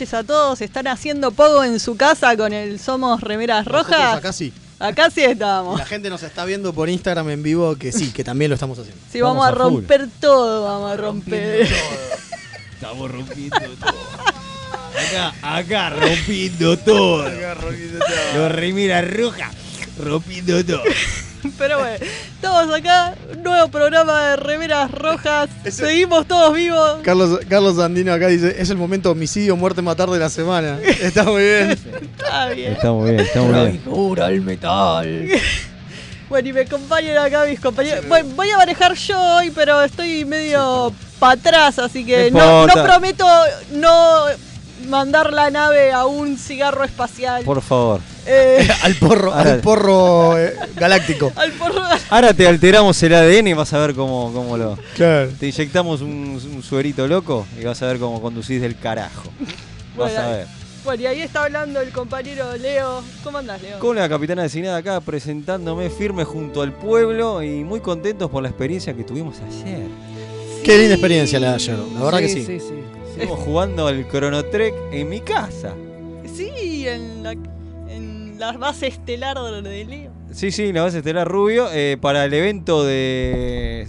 Noches a todos. ¿Están haciendo pogo en su casa con el Somos Remeras Nosotros Rojas? acá sí. Acá sí estamos. la gente nos está viendo por Instagram en vivo que sí, que también lo estamos haciendo. Sí, vamos, a Vamos a full. romper todo, vamos a romper. Estamos rompiendo todo. Acá, acá rompiendo todo. Los remeras rojas rompiendo todo. Pero bueno, estamos acá, nuevo programa de Remeras Rojas. Seguimos todos vivos. Carlos, Carlos Andino acá dice, es el momento homicidio, muerte, matar de la semana. Está muy bien. Está bien. Está muy bien, está muy bien. El metal. Bueno, y me acompañan acá mis compañeros. Bueno, voy a manejar yo hoy, pero estoy medio para atrás, así que No no, prometo no mandar la nave a un cigarro espacial. Por favor. Eh, al porro, Ahora- al porro eh, galáctico. al porro. Ahora te alteramos el ADN y vas a ver cómo, cómo lo. Claro. Te inyectamos un, un suerito loco y vas a ver cómo conducís del carajo. Vas Bueno, a ver. Bueno, y ahí está hablando el compañero Leo. ¿Cómo andás, Leo? Con la capitana designada acá presentándome firme junto al pueblo y muy contentos por la experiencia que tuvimos ayer. Qué linda experiencia la de ayer, la verdad que sí. sí, sí. Estuvimos jugando al Chrono Trek en mi casa. Sí, en la, la base estelar de Leo. Sí, sí, la base estelar Rubio eh, para el evento de.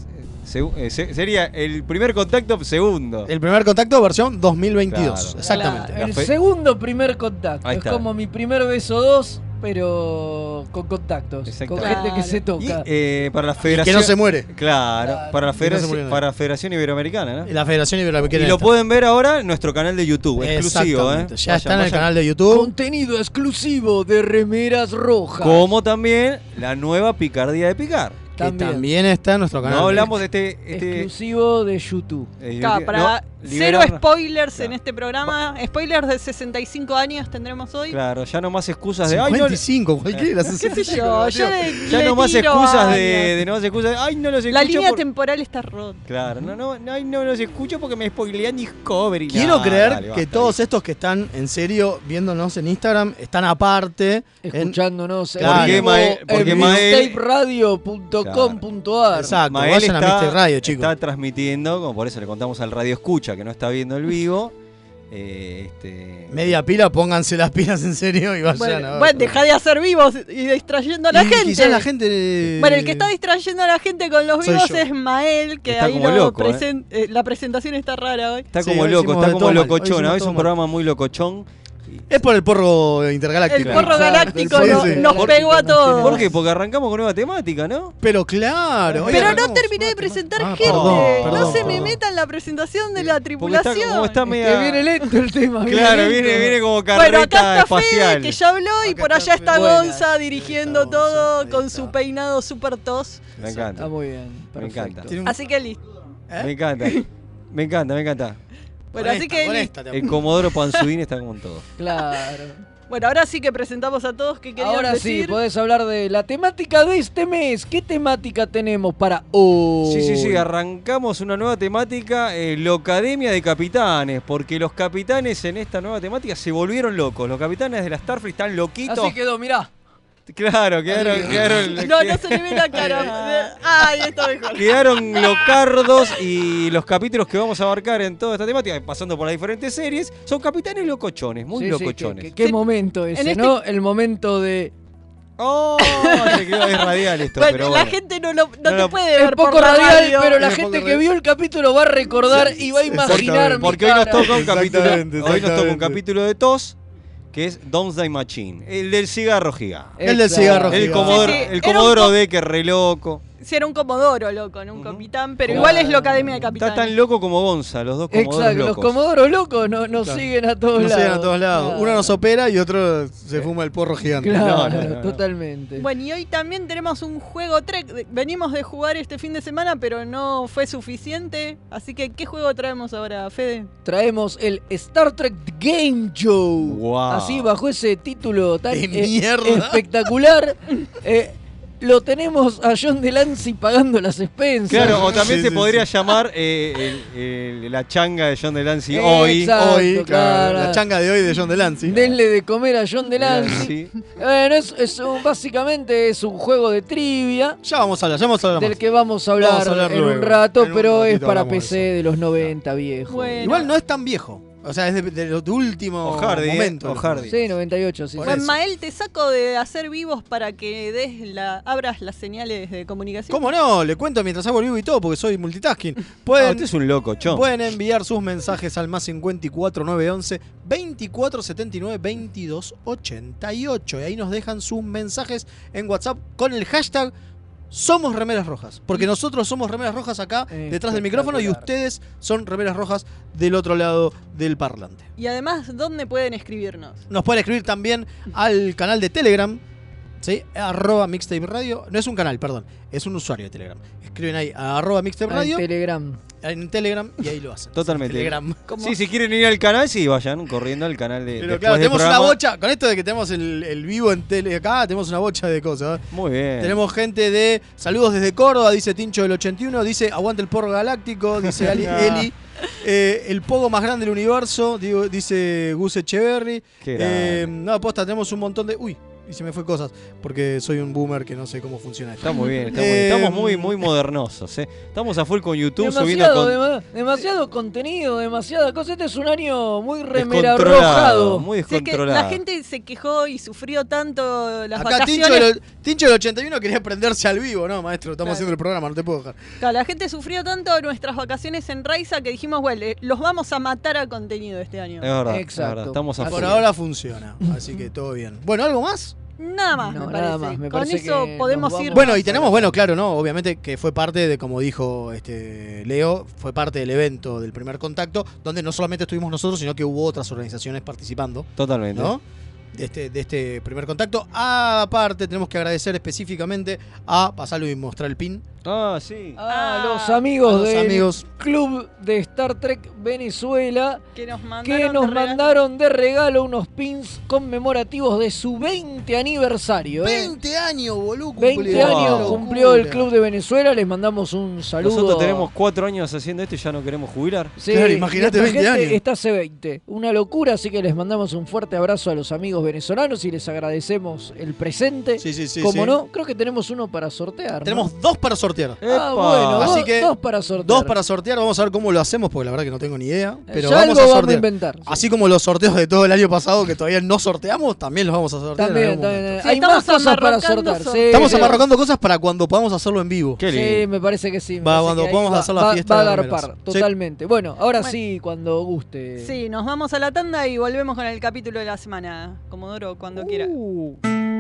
eh, se- sería el primer contacto segundo. El primer contacto versión 2022. Claro. Exactamente. El segundo primer contacto. Ahí es está. como mi primer beso 2, pero con contactos. Con gente que se Y toca. eh, para la Que federación. no se muere. Claro, Claro. para la, Que no se federación, para la Federación Iberoamericana, ¿no? La Federación Iberoamericana. Y lo está. pueden ver ahora en nuestro canal de YouTube, exclusivo, ¿eh? Ya Vayan, está en el vayan. canal de YouTube. Contenido exclusivo de remeras rojas. Como también la nueva picardía de picar. Que También. también está en nuestro canal. No hablamos de este. este Exclusivo de YouTube. eh, Claro, no, cero spoilers en este programa. Spoilers de 65 años tendremos hoy. Claro, ya no más excusas de. Ay, no, 55, cualquiera. ¿Qué sé yo? Yo le, ya le no más excusas de, de no más excusas de. Ay, no los escucho. La línea por- temporal está rota. Claro, no, no, no, ay, no los escucho porque me spoilean Discovery. Quiero Nah, creer dale, que todos estos que están en serio viéndonos en Instagram están aparte. en- Escuchándonos en Claro. vivo Porque porque en Mael-. Exacto, Mael vayan a Mister Radio, chicos. está transmitiendo, como por eso le contamos al Radio Escucha que no está viendo el vivo. eh, este, Media pila, pónganse las pilas en serio y vayan a Bueno, ver. bueno, deja de hacer vivos y distrayendo a la Y gente. Quizás la gente. Bueno, el que está distrayendo a la gente con los Soy vivos yo. es Mael, que Está ahí como lo loco, ¿eh? presen- eh, la presentación está rara hoy. Está Sí, como hoy loco, está como hoy locochón. Es un programa muy locochón. Es por el porro intergaláctico. El porro galáctico nos, pegó a todos. ¿Por qué? Porque arrancamos con nueva temática, ¿no? Pero claro. Pero no terminé de presentar Ah, gente. perdón, no perdón, se me meta en la presentación de la Porque está, tripulación. como está media... que viene lento el tema. Claro, lento. viene, viene como bueno, carreta acá está Fede, espacial. que ya habló, y Acá por está allá está Fede. Gonza dirigiendo está todo con está. su peinado super tos. Me Está encanta, muy bien. Me encanta. Así que listo. ¿Eh? me encanta. Me encanta, me encanta. Bueno, así que El Comodoro Panzudín está como en todo. Claro. Bueno, ahora sí que presentamos a todos que querían Ahora decir. sí, podés hablar de la temática de este mes. ¿Qué temática tenemos para hoy? Sí, sí, sí, arrancamos una nueva temática, eh, Locademia de Capitanes, porque los capitanes en esta nueva temática se volvieron locos. Los capitanes de la Starfleet están loquitos. Así quedó, mirá. Claro, quedaron, quedaron, No, no se le ve la cara. Ay, está mejor. quedaron locardos y los capítulos que vamos a abarcar en toda esta temática, pasando por las diferentes series, son capitanes locochones, muy Sí, locochones. qué- qué, qué Sí, momento ese, en este- ¿no? El momento de. Oh, se quedó, es radial esto, Bueno, pero la gente no, lo, no No te lo- puede Es ver por poco radial, radio. pero la Es gente que vio el capítulo va a recordar y va a imaginar mi Porque hoy nos toca un capítulo, hoy nos toca un capítulo de TOS, que es Doomsday Machine, el del cigarro gigante. El del cigarro El gigante. Comodoro, Sí, sí, el era un Comodoro co- D, que es re loco. Si era un comodoro, loco, no un capitán, pero Claro. igual es la Academia de Capitanes. Está tan loco como Gonza, los dos comodoros Exacto, los comodoros locos no- nos Claro. siguen a todos Nos lados. siguen a todos lados. Claro. Uno nos opera y otro se fuma el porro gigante. Claro, No, no, no, no. totalmente. Bueno, y hoy también tenemos un juego Trek. Venimos de jugar este fin de semana, pero no fue suficiente. Así que, ¿qué juego traemos ahora, Fede? Traemos el Star Trek Game Show. Wow. Así, bajo ese título tan ¡De eh, mierda! espectacular. eh, lo tenemos a John Delancey pagando las expensas. Claro, o también Sí, se sí, podría sí. llamar eh, el- el- la changa de John Delancey hoy. Exacto, Hoy, claro, la changa de hoy de John Delancey. Denle de comer a John Delancey. Bueno, es, es un- básicamente es un juego de trivia Ya vamos a hablar, ya vamos a hablar del más. que vamos a hablar, Vamos a hablar en un rato, En un pero es para PC de los 90, viejo. Bueno. Igual no es tan viejo. O sea, es de, de los de último O Hardy, ¿eh? Sí, 98, sí. Por eso. Pues Mael, te saco de hacer vivos para que des la, abras las señales de comunicación. ¿Cómo no? Le cuento mientras hago el vivo y todo porque soy multitasking. Ah, Pueden, usted es un loco, chon. pueden enviar sus mensajes al más 54 911 24 79 22 88. Y ahí nos dejan sus mensajes en WhatsApp con el hashtag Somos Remeras Rojas. Porque nosotros somos Remeras Rojas acá detrás del micrófono y ustedes son Remeras Rojas del otro lado del parlante. Y además, ¿dónde pueden escribirnos? Nos pueden escribir también al canal de Telegram. ¿Sí? Arroba Mixtape Radio. No es un canal, perdón. Es un usuario de Telegram. Escriben ahí a arroba Mixtape Radio Telegram. En Telegram y ahí lo hacen. Totalmente. Telegram. ¿Cómo? Sí, si quieren ir al canal, sí, vayan corriendo al canal de. Pero claro, tenemos una bocha. Con esto de que tenemos el, el vivo en tele acá, tenemos una bocha de cosas. ¿eh? Muy bien. Tenemos gente de saludos desde Córdoba, dice Tincho del 81, dice aguante el porro galáctico, dice Ali-. Eli. eh, el pogo más grande del universo, digo- dice Gus Echeverry. Qué Eh, no, aposta, tenemos un montón de. Uy, y se me fue cosas, porque soy un boomer que no sé cómo funciona esto. Está muy bien, está muy, estamos muy, muy modernosos. ¿eh? Estamos a full con YouTube subiendo Demasiado, con. dema- demasiado contenido, demasiada cosa. Este es un año muy remera descontrolado, arrojado. Muy Sí, es que descontrolado. la gente se quejó y sufrió tanto las Acá Tincho vacaciones. del, Tincho del 81 quería prenderse al vivo, no, maestro, estamos Claro. haciendo el programa, no te puedo dejar. Claro, la gente sufrió tanto nuestras vacaciones en Raiza que dijimos, bueno, eh, los vamos a matar a contenido este año. Es verdad, es Exacto. verdad, Estamos a Por es. ahora funciona, así que todo bien. Bueno, ¿algo más? Nada más, No, me nada parece. más, me Con parece eso que podemos ir. Bueno, y tenemos, bueno, claro, ¿no? Obviamente que fue parte de, como dijo este Leo, fue parte del evento del primer contacto, donde no solamente estuvimos nosotros, sino que hubo otras organizaciones participando, Totalmente. ¿no? De este, de este primer contacto. Aparte, tenemos que agradecer específicamente a pasarlo y mostrar el pin. Ah, sí. A Ah, los amigos a los del amigos. Club de Star Trek Venezuela que nos mandaron. que nos de regalo. mandaron de regalo unos pins conmemorativos de su 20 aniversario. ¿eh? 20 años, boludo. 20 cumplió. años cumplió el. Club de Venezuela. Les mandamos un saludo. Nosotros tenemos cuatro años haciendo esto y ya no queremos jubilar. Sí, Claro, imagínate nuestra 20 gente años. Está hace 20. Una locura, así que les mandamos un fuerte abrazo a los amigos venezolanos y les agradecemos el presente. Sí, sí, sí. Como sí. no, creo que tenemos uno para sortear. ¿no? Tenemos dos para sortear. Ah, ¡Epa! bueno, Así dos, que dos para sortear. Dos para sortear, vamos a ver cómo lo hacemos, porque la verdad que no tengo ni idea. Eh, Pero ya vamos algo a vamos a sortear. inventar. sí. Así como los sorteos de todo el año pasado que todavía no sorteamos, también los vamos a sortear. en También, algún también. momento. Sí, Hay más estamos cosas para amarrocando sortear. sí, Estamos sí. amarrocando cosas para cuando podamos hacerlo en vivo. Qué Sí, me parece que sí. Va, cuando podamos va- hacer la va- fiesta Va a de dar remeras. par, Sí. totalmente. Bueno, ahora Bueno. sí, cuando guste. Sí, nos vamos a la tanda y volvemos con el capítulo de la semana. Comodoro, cuando quiera.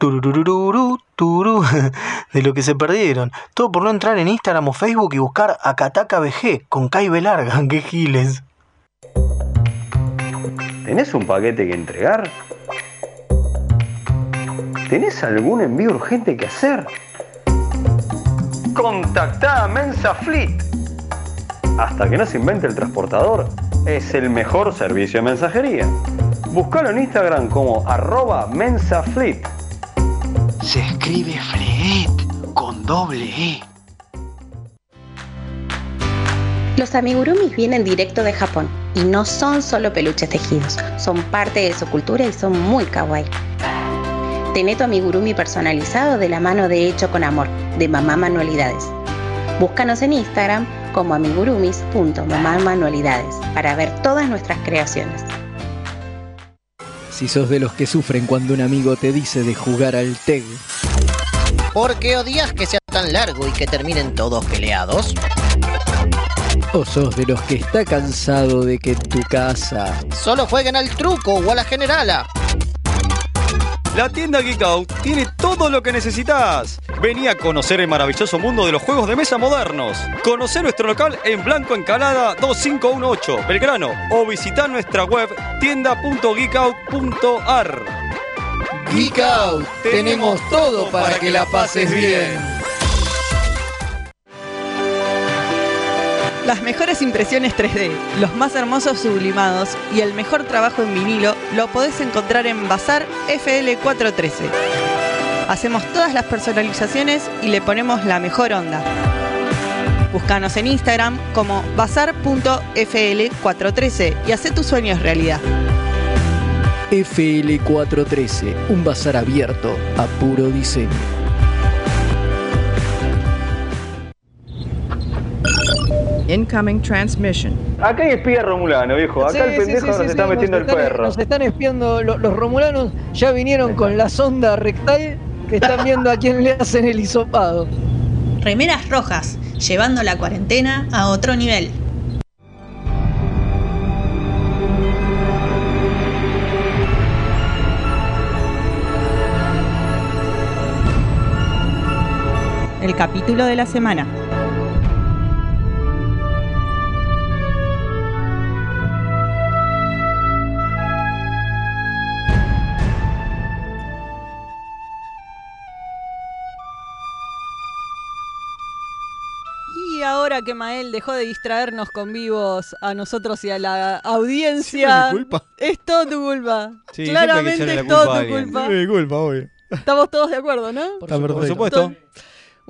tururururu, turú. De lo que se perdieron. Todo por no entrar en Instagram o Facebook y buscar Akataka BG con Kai Larga. ¡Qué giles! ¿Tenés un paquete que entregar? ¿Tenés algún envío urgente que hacer? Contactá a Mensa Fleet. Hasta que no se invente el transportador, es el mejor servicio de mensajería. Búscalo en Instagram como arroba mensafleet. Escribe Fleet con doble E. Los amigurumis vienen directo de Japón y no son solo peluches tejidos, son parte de su cultura y son muy kawaii. Tené tu amigurumi personalizado de la mano de Hecho con Amor, de Mamá Manualidades. Búscanos en Instagram como amigurumis.mamamanualidades para ver todas nuestras creaciones. Si sos de los que sufren cuando un amigo te dice de jugar al TEG, ¿Por qué odias que sea tan largo y que terminen todos peleados? o sos de los que está cansado de que en tu casa Solo jueguen al truco o a la generala. La tienda Geek Out tiene todo lo que necesitas. Vení a conocer el maravilloso mundo de los juegos de mesa modernos. Conocer nuestro local en Blanco Encalada 2518, Belgrano. O visita nuestra web tienda.geekout.ar. Out, tenemos todo para que la pases bien. Las mejores impresiones 3D, los más hermosos sublimados y el mejor trabajo en vinilo lo podés encontrar en Bazar FL413. Hacemos todas las personalizaciones y le ponemos la mejor onda. Búscanos en Instagram como bazar.fl413 y haz tus sueños realidad. FL413, un bazar abierto a puro diseño. Incoming transmission. Acá hay espía romulano, viejo. Acá el Sí, sí, pendejo sí, nos sí, está sí, metiendo nos el están- perro. Nos están espiando, lo- los romulanos ya vinieron con la sonda rectal que están viendo a quién le hacen el hisopado. Remeras rojas, llevando la cuarentena a otro nivel. El capítulo de la semana. Y ahora que Mael dejó de distraernos con vivos a nosotros y a la audiencia. Sí, mi culpa. Es todo tu culpa. Sí, Claramente es todo tu culpa. Mi culpa, obvio. Estamos todos de acuerdo, ¿no? Por supuesto.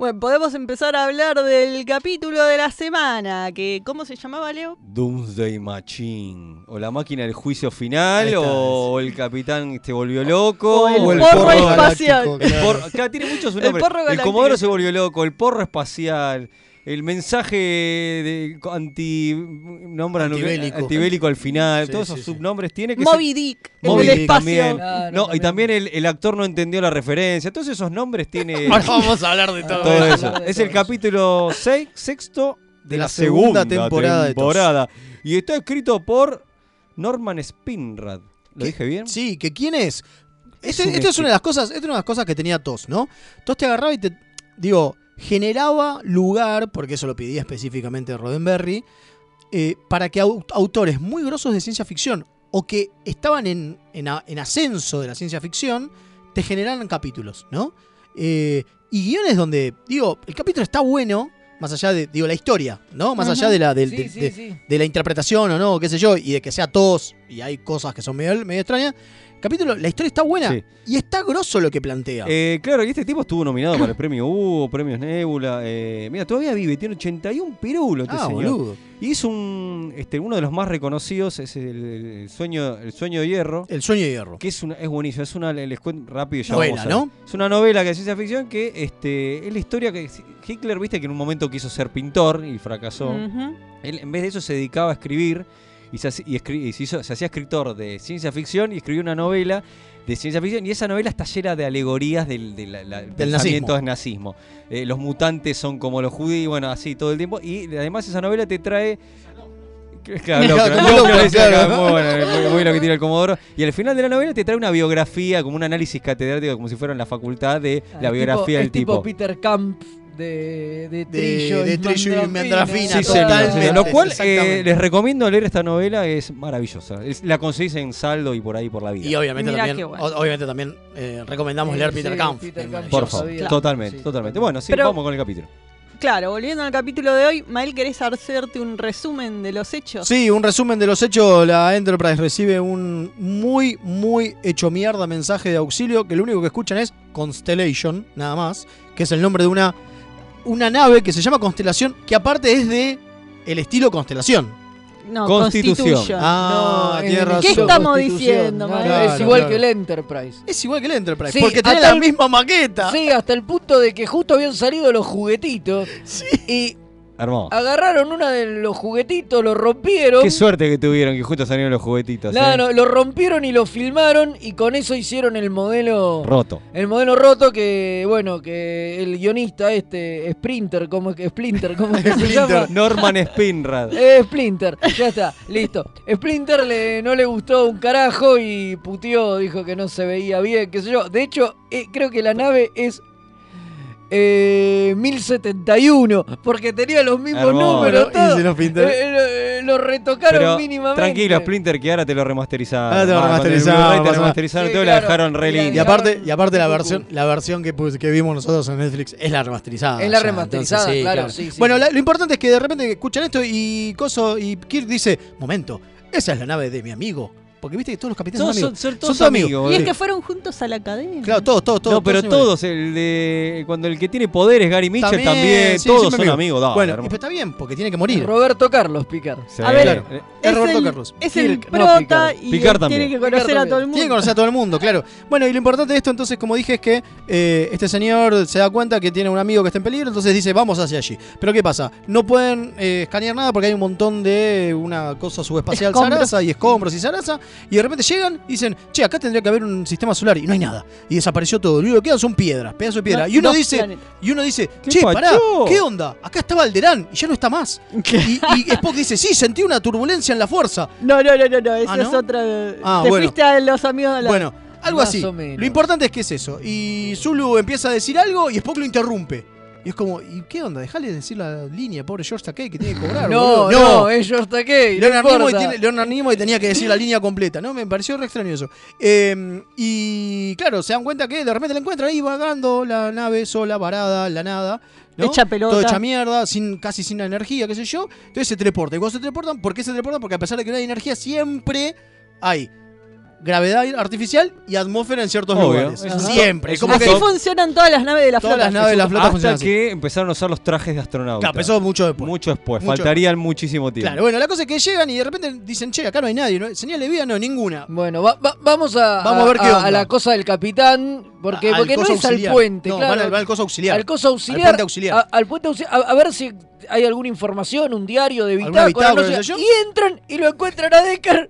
Bueno, podemos empezar a hablar del capítulo de la semana, que ¿cómo se llamaba, Leo? Doomsday Machine. O la máquina del juicio final, o el capitán se volvió loco, O el o el porro porro espacial. galáctico, El El porro, acá tiene muchos El nombres. porro El, comodoro se volvió loco, el porro espacial, el mensaje de anti nombran Antibélico. antibélico al final, Sí, todos sí, esos sí. subnombres tiene que Moby ser- Dick, el Moby del Dick espacio. también. Claro, no, y también. el, el actor no entendió la referencia. Todos esos nombres tiene Ahora vamos a hablar de todo, todo eso. Es el capítulo 6, sexto de, De la, la segunda segunda, temporada de TOS. temporada. Y está escrito por Norman Spinrad. ¿Lo dije bien? Sí, que quién es. Es un Esta es una de las cosas, esta es una de las cosas que tenía TOS, ¿no? TOS te agarraba y te digo, generaba lugar, porque eso lo pedía específicamente Roddenberry, eh, para que au- autores muy grosos de ciencia ficción o que estaban en, en ascenso de la ciencia ficción te generaran capítulos, ¿no? Eh, y guiones donde, digo, el capítulo está bueno, más allá de, digo, la historia, ¿no? Más allá de la, Sí, de, sí, de- sí. de la interpretación o no, qué sé yo, y de que sea tos, y hay cosas que son medio, medio extrañas. Capítulo, la historia está buena Sí. y está grosso lo que plantea. Eh, claro, y este tipo estuvo nominado para el premio Hugo, premios Nebula. eh, mira, todavía vive, tiene 81 pirulos este ah, señor. boludo. Y es un, este, uno de los más reconocidos, es el, el sueño, el sueño de hierro. El sueño de hierro. Que es, una, es buenísimo, es una, les cuento rápido ya Novela, vamos a ver. ¿no? Es una novela que es ciencia ficción que este, es la historia que Hitler, viste, que en un momento quiso ser pintor y fracasó. Él en vez de eso se dedicaba a escribir y se, y y se hizo- se hacía escritor de ciencia ficción y escribió una novela de ciencia ficción y esa novela está llena de alegorías del, de la- la- pensamientos del nazismo. Eh, los mutantes son como los judíos, bueno, así todo el tiempo. Y además esa novela te trae... Claro, claro. muy bueno, muy, lo que tiene el Comodoro. Y al final de la novela te trae una biografía, como un análisis catedrático, como si fuera en la facultad de Ah, la el biografía tipo- del tipo tipo. Peter Camp de, de De- Trillo de Trillo y Mandrafina, Sí, señor, totalmente, señor. Lo cual eh, les recomiendo leer esta novela, es maravillosa. Es- la conseguís en saldo y por ahí por la vida. Y obviamente Mirá también, bueno. obviamente también eh, recomendamos Eh, leer sí, Peter Kampf. Peter Kampf. por favor, totalmente, Sí, totalmente. totalmente. Bueno, sí, Pero- vamos con el capítulo. Claro, volviendo al capítulo de hoy, Mael, ¿querés hacerte un resumen de los hechos? Sí, un resumen de los hechos. La Enterprise recibe un muy, muy hecho mierda mensaje de auxilio que lo único que escuchan es Constellation, nada más, que es el nombre de una, una nave que se llama Constelación, que aparte es de el estilo Constelación. No, Constitución. Constitution. Ah, No, tiene en- razón. ¿Qué estamos diciendo, no, es igual claro. que el Enterprise. Es igual que el Enterprise, Sí, porque tiene la el- misma maqueta. Sí, hasta el punto de que justo habían salido los juguetitos. Y Hermoso. Agarraron una de los juguetitos, lo rompieron. Qué suerte que tuvieron que justo salieron los juguetitos. No, ¿eh? no, lo rompieron y lo filmaron y con eso hicieron el modelo Roto. El modelo roto que, bueno, que el guionista este, Sprinter, ¿cómo es que Splinter? ¿Cómo es que se llama? Norman Spinrad. Eh, Splinter, ya está, listo. Splinter le, no le gustó un carajo y puteó, dijo que no se veía bien, qué sé yo. De hecho, eh, creo que la nave es eh, 1071, porque tenía los mismos Hermoso. números. Y todo. se los pintó. Eh, eh, lo, lo retocaron Pero mínimamente. tranquilo, Splinter, que ahora te lo remasterizaron. Ahora te lo Ah, remasterizaron, Te lo remasterizaron Sí, todo y la claro. dejaron re Y la- Y linda. aparte, y aparte la versión, la versión que, vimos nosotros en Netflix es la remasterizada. Es la ya, remasterizada, entonces, claro, sí, sí, bueno, sí. la- lo importante es que de repente escuchan esto y Coso y Kirk dice, momento, esa es la nave de mi amigo. Porque viste que todos los capitanes Todos son son- amigos. son todos amigos, Y es Sí. que fueron juntos a la academia. Claro, todos, todos, todos. No, pero todos, el de cuando el que tiene poder es Gary Mitchell también, sí, todos son amigo. amigos. dale, bueno, pues está bien, porque tiene que morir. Roberto Carlos Picar. Sí. A ver, Claro. Eh, Es Es Roberto el, Carlos. es el Kirk, no prota Picard. y Picard también. tiene que conocer Picard a todo el mundo. Tiene que conocer a todo el mundo, claro. Bueno, y lo importante de esto, entonces, como dije, es que eh, este señor se da cuenta que tiene un amigo que está en peligro, entonces dice, vamos hacia allí. Pero ¿qué pasa? No pueden eh, escanear nada porque hay un montón de una cosa subespacial Escombros. zaraza y escombros y zaraza, y de repente llegan y dicen, che, acá tendría que haber un sistema solar, y no hay nada. Y desapareció todo. Lo único que quedan son piedras, pedazos de piedra. No, y uno dice, y uno dice, ¿Qué che, pará? ¿qué onda? Acá estaba Alderán y ya no está más. Y, y Spock dice, sí, sentí una turbulencia en la fuerza. No, no, no, no, no, eso Ah, ¿no? es otra. Ah, Te bueno. fuiste a los amigos de la. Bueno, algo Más así. Lo importante es que es eso. Y Zulu empieza a decir algo y Spock lo interrumpe. Y es como, ¿y qué onda? Dejale de decir la línea, pobre George Takei, que tiene que cobrar. No, boludo. no. No Leonard Nimoy, importa. tiene- Leonard Nimoy tenía que decir la línea completa, ¿no? Me pareció re extraño eso. Eh, y claro, se dan cuenta que de repente la encuentran ahí vagando la nave sola, varada, la nada. ¿no? Hecha pelota. Todo hecha mierda, sin, casi sin energía, qué sé yo. Entonces se teleporta. Y cuando se teleportan, ¿por qué se teleportan? Porque a pesar de que no hay energía, siempre hay gravedad artificial y atmósfera en ciertos Obvio. lugares. Siempre. es como un que Así funcionan todas las naves de la Todas flota. las naves de la flota Hasta funcionan así. que empezaron a usar los trajes de astronauta. Claro, eso mucho después. Mucho después. Mucho Faltarían muchísimo tiempo. Claro, bueno, la cosa es que llegan y de repente dicen, che, acá no hay nadie. ¿no? ¿Señal de vida? No, ninguna. Bueno, va- va- vamos a, Vamos a ver qué onda. la cosa del capitán, porque, porque no es auxiliar. al puente, No, claro. van al- va al coso auxiliar. Al coso auxiliar. Al puente auxiliar. A, al puente auxiliar, a- a ver si hay alguna información, un diario de ¿Alguna bitácora, no sé, y entran y lo encuentran a Decker.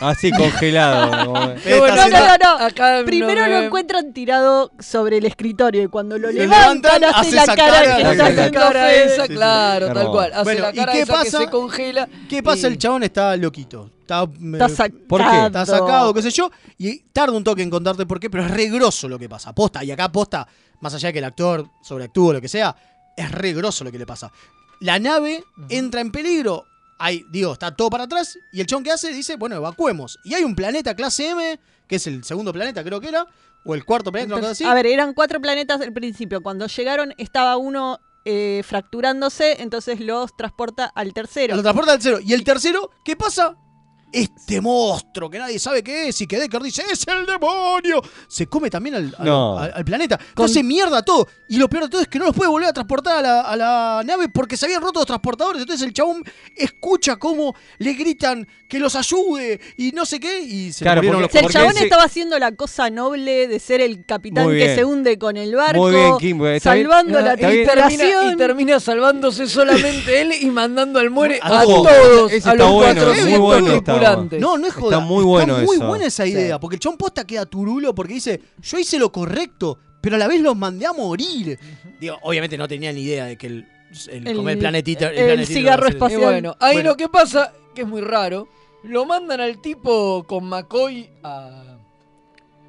Así congelado. como- No, no, no, no. Acá Primero no lo encuentran tirado sobre el escritorio y cuando lo levantan, levantan, hace hace la esa cara, cara, que la está cara- la haciendo cara Fede. esa, Sí, sí. claro, tal Hermoso. cual. Hace Bueno, la ¿y cara qué esa pasa? que se congela. ¿Qué pasa? y- El chabón está loquito. Está, Está eh, sacado. ¿Por qué? Está sacado, qué sé yo. Y tarda un toque en contarte por qué, pero es re grosso lo que pasa. Posta, y acá posta, más allá de que el actor sobreactúa o lo que sea, es re grosso lo que le pasa. La nave entra en peligro. Hay, digo, está todo para atrás. Y el chabón que hace dice, bueno, evacuemos. Y hay un planeta clase M, que es el segundo planeta, creo que era. O el cuarto planeta, cosa así. A ver, eran cuatro planetas al principio. Cuando llegaron estaba uno eh, fracturándose, entonces los transporta al tercero. Lo transporta al tercero. Y el tercero, ¿qué pasa? Este monstruo que nadie sabe qué es y que Decker dice ¡Es el demonio! Se come también al, al- No. al- al planeta. Con- Hace mierda todo. Y lo peor de todo es que no los puede volver a transportar a la, a la nave porque se habían roto los transportadores. Entonces el chabón escucha cómo le gritan que los ayude y no sé qué. Y se Claro, porque- los el chabón ese- estaba haciendo la cosa noble de ser el capitán Muy que bien. se hunde con el barco, Muy bien, Kim, bien. salvando la Ah, y, termina, tripulación. y termina salvándose solamente él y mandando al muere A a, todos. a los bueno, muy 400 bueno. No, no es joda. Está muy bueno muy eso. buena esa Sí. idea. Porque el chabón posta queda turulo porque dice, yo hice lo correcto, pero a la vez los mandé a morir. Digo, obviamente no tenía ni idea de que el, el, El- el planetita... el planetita cigarro espacial. bueno, ahí Bueno. lo que pasa, que es muy raro, lo mandan al tipo con McCoy a,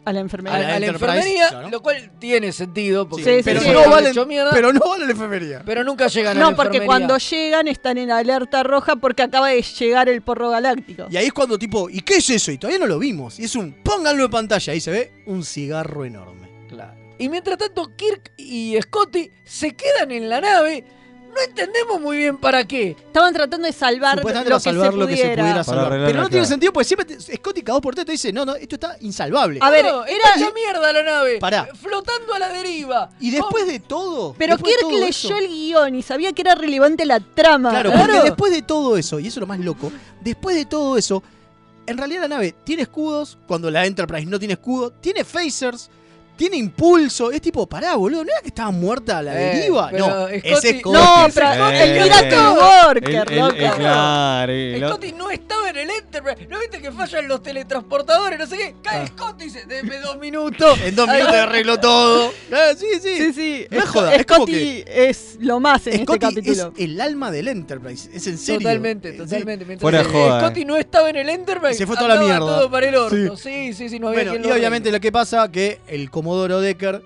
a la a, enfermera. A la a enfermería, claro. lo cual tiene sentido, porque Sí, Sí, sí, pero sí. no han vale, hecho mierda, pero no vale la enfermería. pero nunca llegan a No, la porque enfermería. cuando llegan están en alerta roja porque acaba de llegar el porro galáctico. Y ahí es cuando tipo, ¿y qué es eso? Y todavía no lo vimos. Y es un, pónganlo en pantalla. Ahí se ve un cigarro enorme. Claro. Y mientras tanto, Kirk y Scotty se quedan en la nave. No entendemos muy bien para qué. Estaban tratando de salvar lo que, salvar se lo que se pudiera. salvar. Pero no tiene sentido porque siempre te- Scotty cada dos por tres te dice, no, no, esto está insalvable. A ver, No, era- hecha mierda la nave. Pará. Flotando a la deriva. Y después de todo... Pero Kirk todo leyó eso- el guion y sabía que era relevante la trama. Claro, porque después de todo eso, y eso es lo más loco, después de todo eso, en realidad la nave tiene escudos, cuando la Enterprise no tiene escudo, tiene phasers, tiene impulso. Es tipo, pará, boludo, ¿no era que estaba muerta la Eh, deriva? No, Scotty- ese es No, Scotty. pero Eh, el pirata eh, el- loco. el- claro, Scotty no estaba en el Enterprise. ¿No viste que fallan los teletransportadores? No sé qué. Cae Ah. Scotty y dice, deme dos minutos. En dos minutos arregló todo. Ah, sí, sí. Sí, sí. No es joda, Scotty es lo más en Scotty este capítulo. es el alma del Enterprise. Es en serio. Totalmente, Sí. totalmente. Mientras Fuera de eh, joda, Scotty no estaba en el Enterprise. Se fue toda la mierda. todo para el orto. Sí, sí, sí, no había Bueno, y obviamente lo que pasa que el Comodoro Decker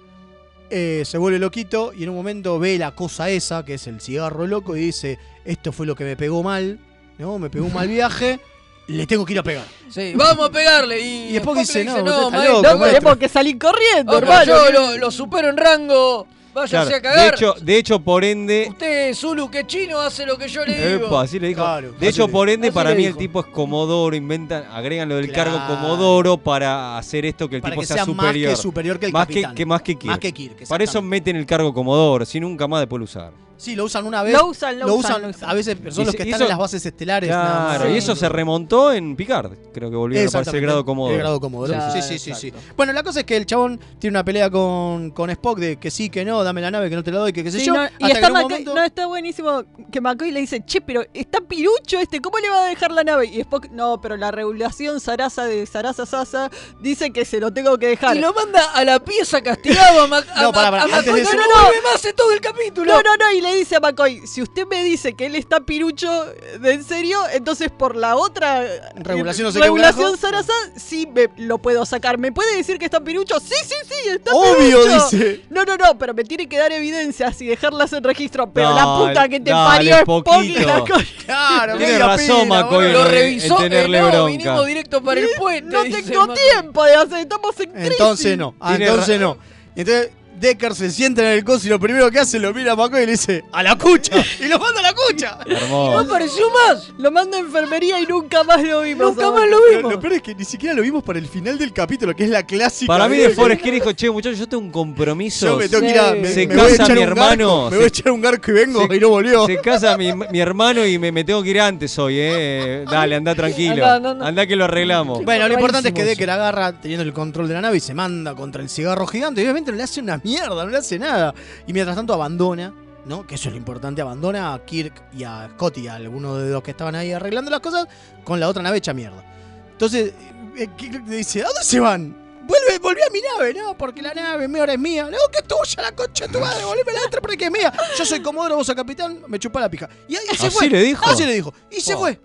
eh, se vuelve loquito y en un momento ve la cosa esa, que es el cigarro loco, y dice, esto fue lo que me pegó mal, ¿no? Me pegó un mal viaje, le tengo que ir a pegar. Sí, vamos a pegarle. Y, le dice, no, no, maestro, loco, No, tenemos que salir corriendo, oh, hermano. yo lo, lo supero en rango. Váyase claro, a cagar. de hecho, de hecho, por ende, Usted, Zulu, que es chino, hace lo que yo le digo. Epa, así le dijo. Claro, de hecho, por ende, para mí dijo. el tipo es Comodoro, inventan, agregan lo del cargo. Comodoro para hacer esto que el Para tipo que sea, sea más superior. que superior que el más que, capitán. que más que Kirk. Más que Kirk, Para eso meten el cargo Comodoro, si nunca más después lo usar. Sí, lo usan una vez. Lo usan, lo usan, lo usan. A veces son los que están eso- en las bases estelares. Claro, y eso se remontó en Picard. Creo que volvió a aparecer el grado Comodoro. El grado Comodoro. Claro, sí, sí, sí, sí. Bueno, la cosa es que el chabón tiene una pelea con, con Spock de que sí, que no, dame la nave, que no te la doy, que qué sé Sí, yo. no, hasta y está McCoy- momento- no, está buenísimo que McCoy le dice, che, pero está pirucho este, ¿cómo le va a dejar la nave? Y Spock, no, pero la regulación Sarasa de Sarasa Sasa dice que se lo tengo que dejar. Y lo manda a la pieza castigado a, Mac No, pará, pará, a antes McCoy, de eso- no, vuelve más en todo el capítulo. No, no, no, y le dice a McCoy, si usted me dice que él está pirucho de en serio, entonces por la otra eh, Regulación no sé regulación. Sarasa sí me lo puedo sacar. ¿Me puede decir que está pirucho? Sí, sí, sí, está Obvio, pirucho. dice. No, no, no, pero me tiene que dar evidencias y dejarlas en registro. Pero la Dale, puta que te dale, parió es poquito. la Claro, Tiene razón, pila, McCoy. Lo revisó, en tenerle eh, no, bronca. vinimos directo para el puente. No tengo tiempo de hacer, estamos en crisis. Entonces no. Ah, entonces no. Entonces Decker se sienta en el coso y lo primero que hace lo mira a McCoy y le dice, ¡a la cucha! y lo manda a la cucha. No Hermoso. apareció más. Lo manda a enfermería y nunca más lo vimos. Nunca más lo vimos. lo peor es que ni siquiera lo vimos para el final del capítulo, que es la clásica. Para mí de que- Forrest Gump dijo, che, muchachos, yo tengo un compromiso. Yo me tengo que ir a. Me, Se me voy a casa echar mi un hermano, garco, me se- voy a echar un garco y vengo se- y no volvió. Se casa mi, mi hermano y me, me tengo que ir antes hoy, eh. Dale, anda tranquilo. Anda, anda, anda. Anda que lo arreglamos. Bueno, lo importante es que Decker agarra teniendo el control de la nave y se manda contra el cigarro gigante. Y obviamente no le hace una mierda, no le hace nada. Y mientras tanto abandona, ¿no? Que eso es lo importante, abandona a Kirk y a Scotty, a alguno de los que estaban ahí arreglando las cosas, con la otra nave hecha mierda. Entonces, eh, Kirk le dice, ¿a dónde se van? Vuelve, volví a mi nave, no, porque la nave mi hora es mía. No, que es tuya, la concha de tu madre, volveme la otra porque es mía. Yo soy Comodoro, vos sos capitán, me chupa la pija. Y ahí se ¿Así fue. le dijo? Así le dijo. Y se Oh. fue.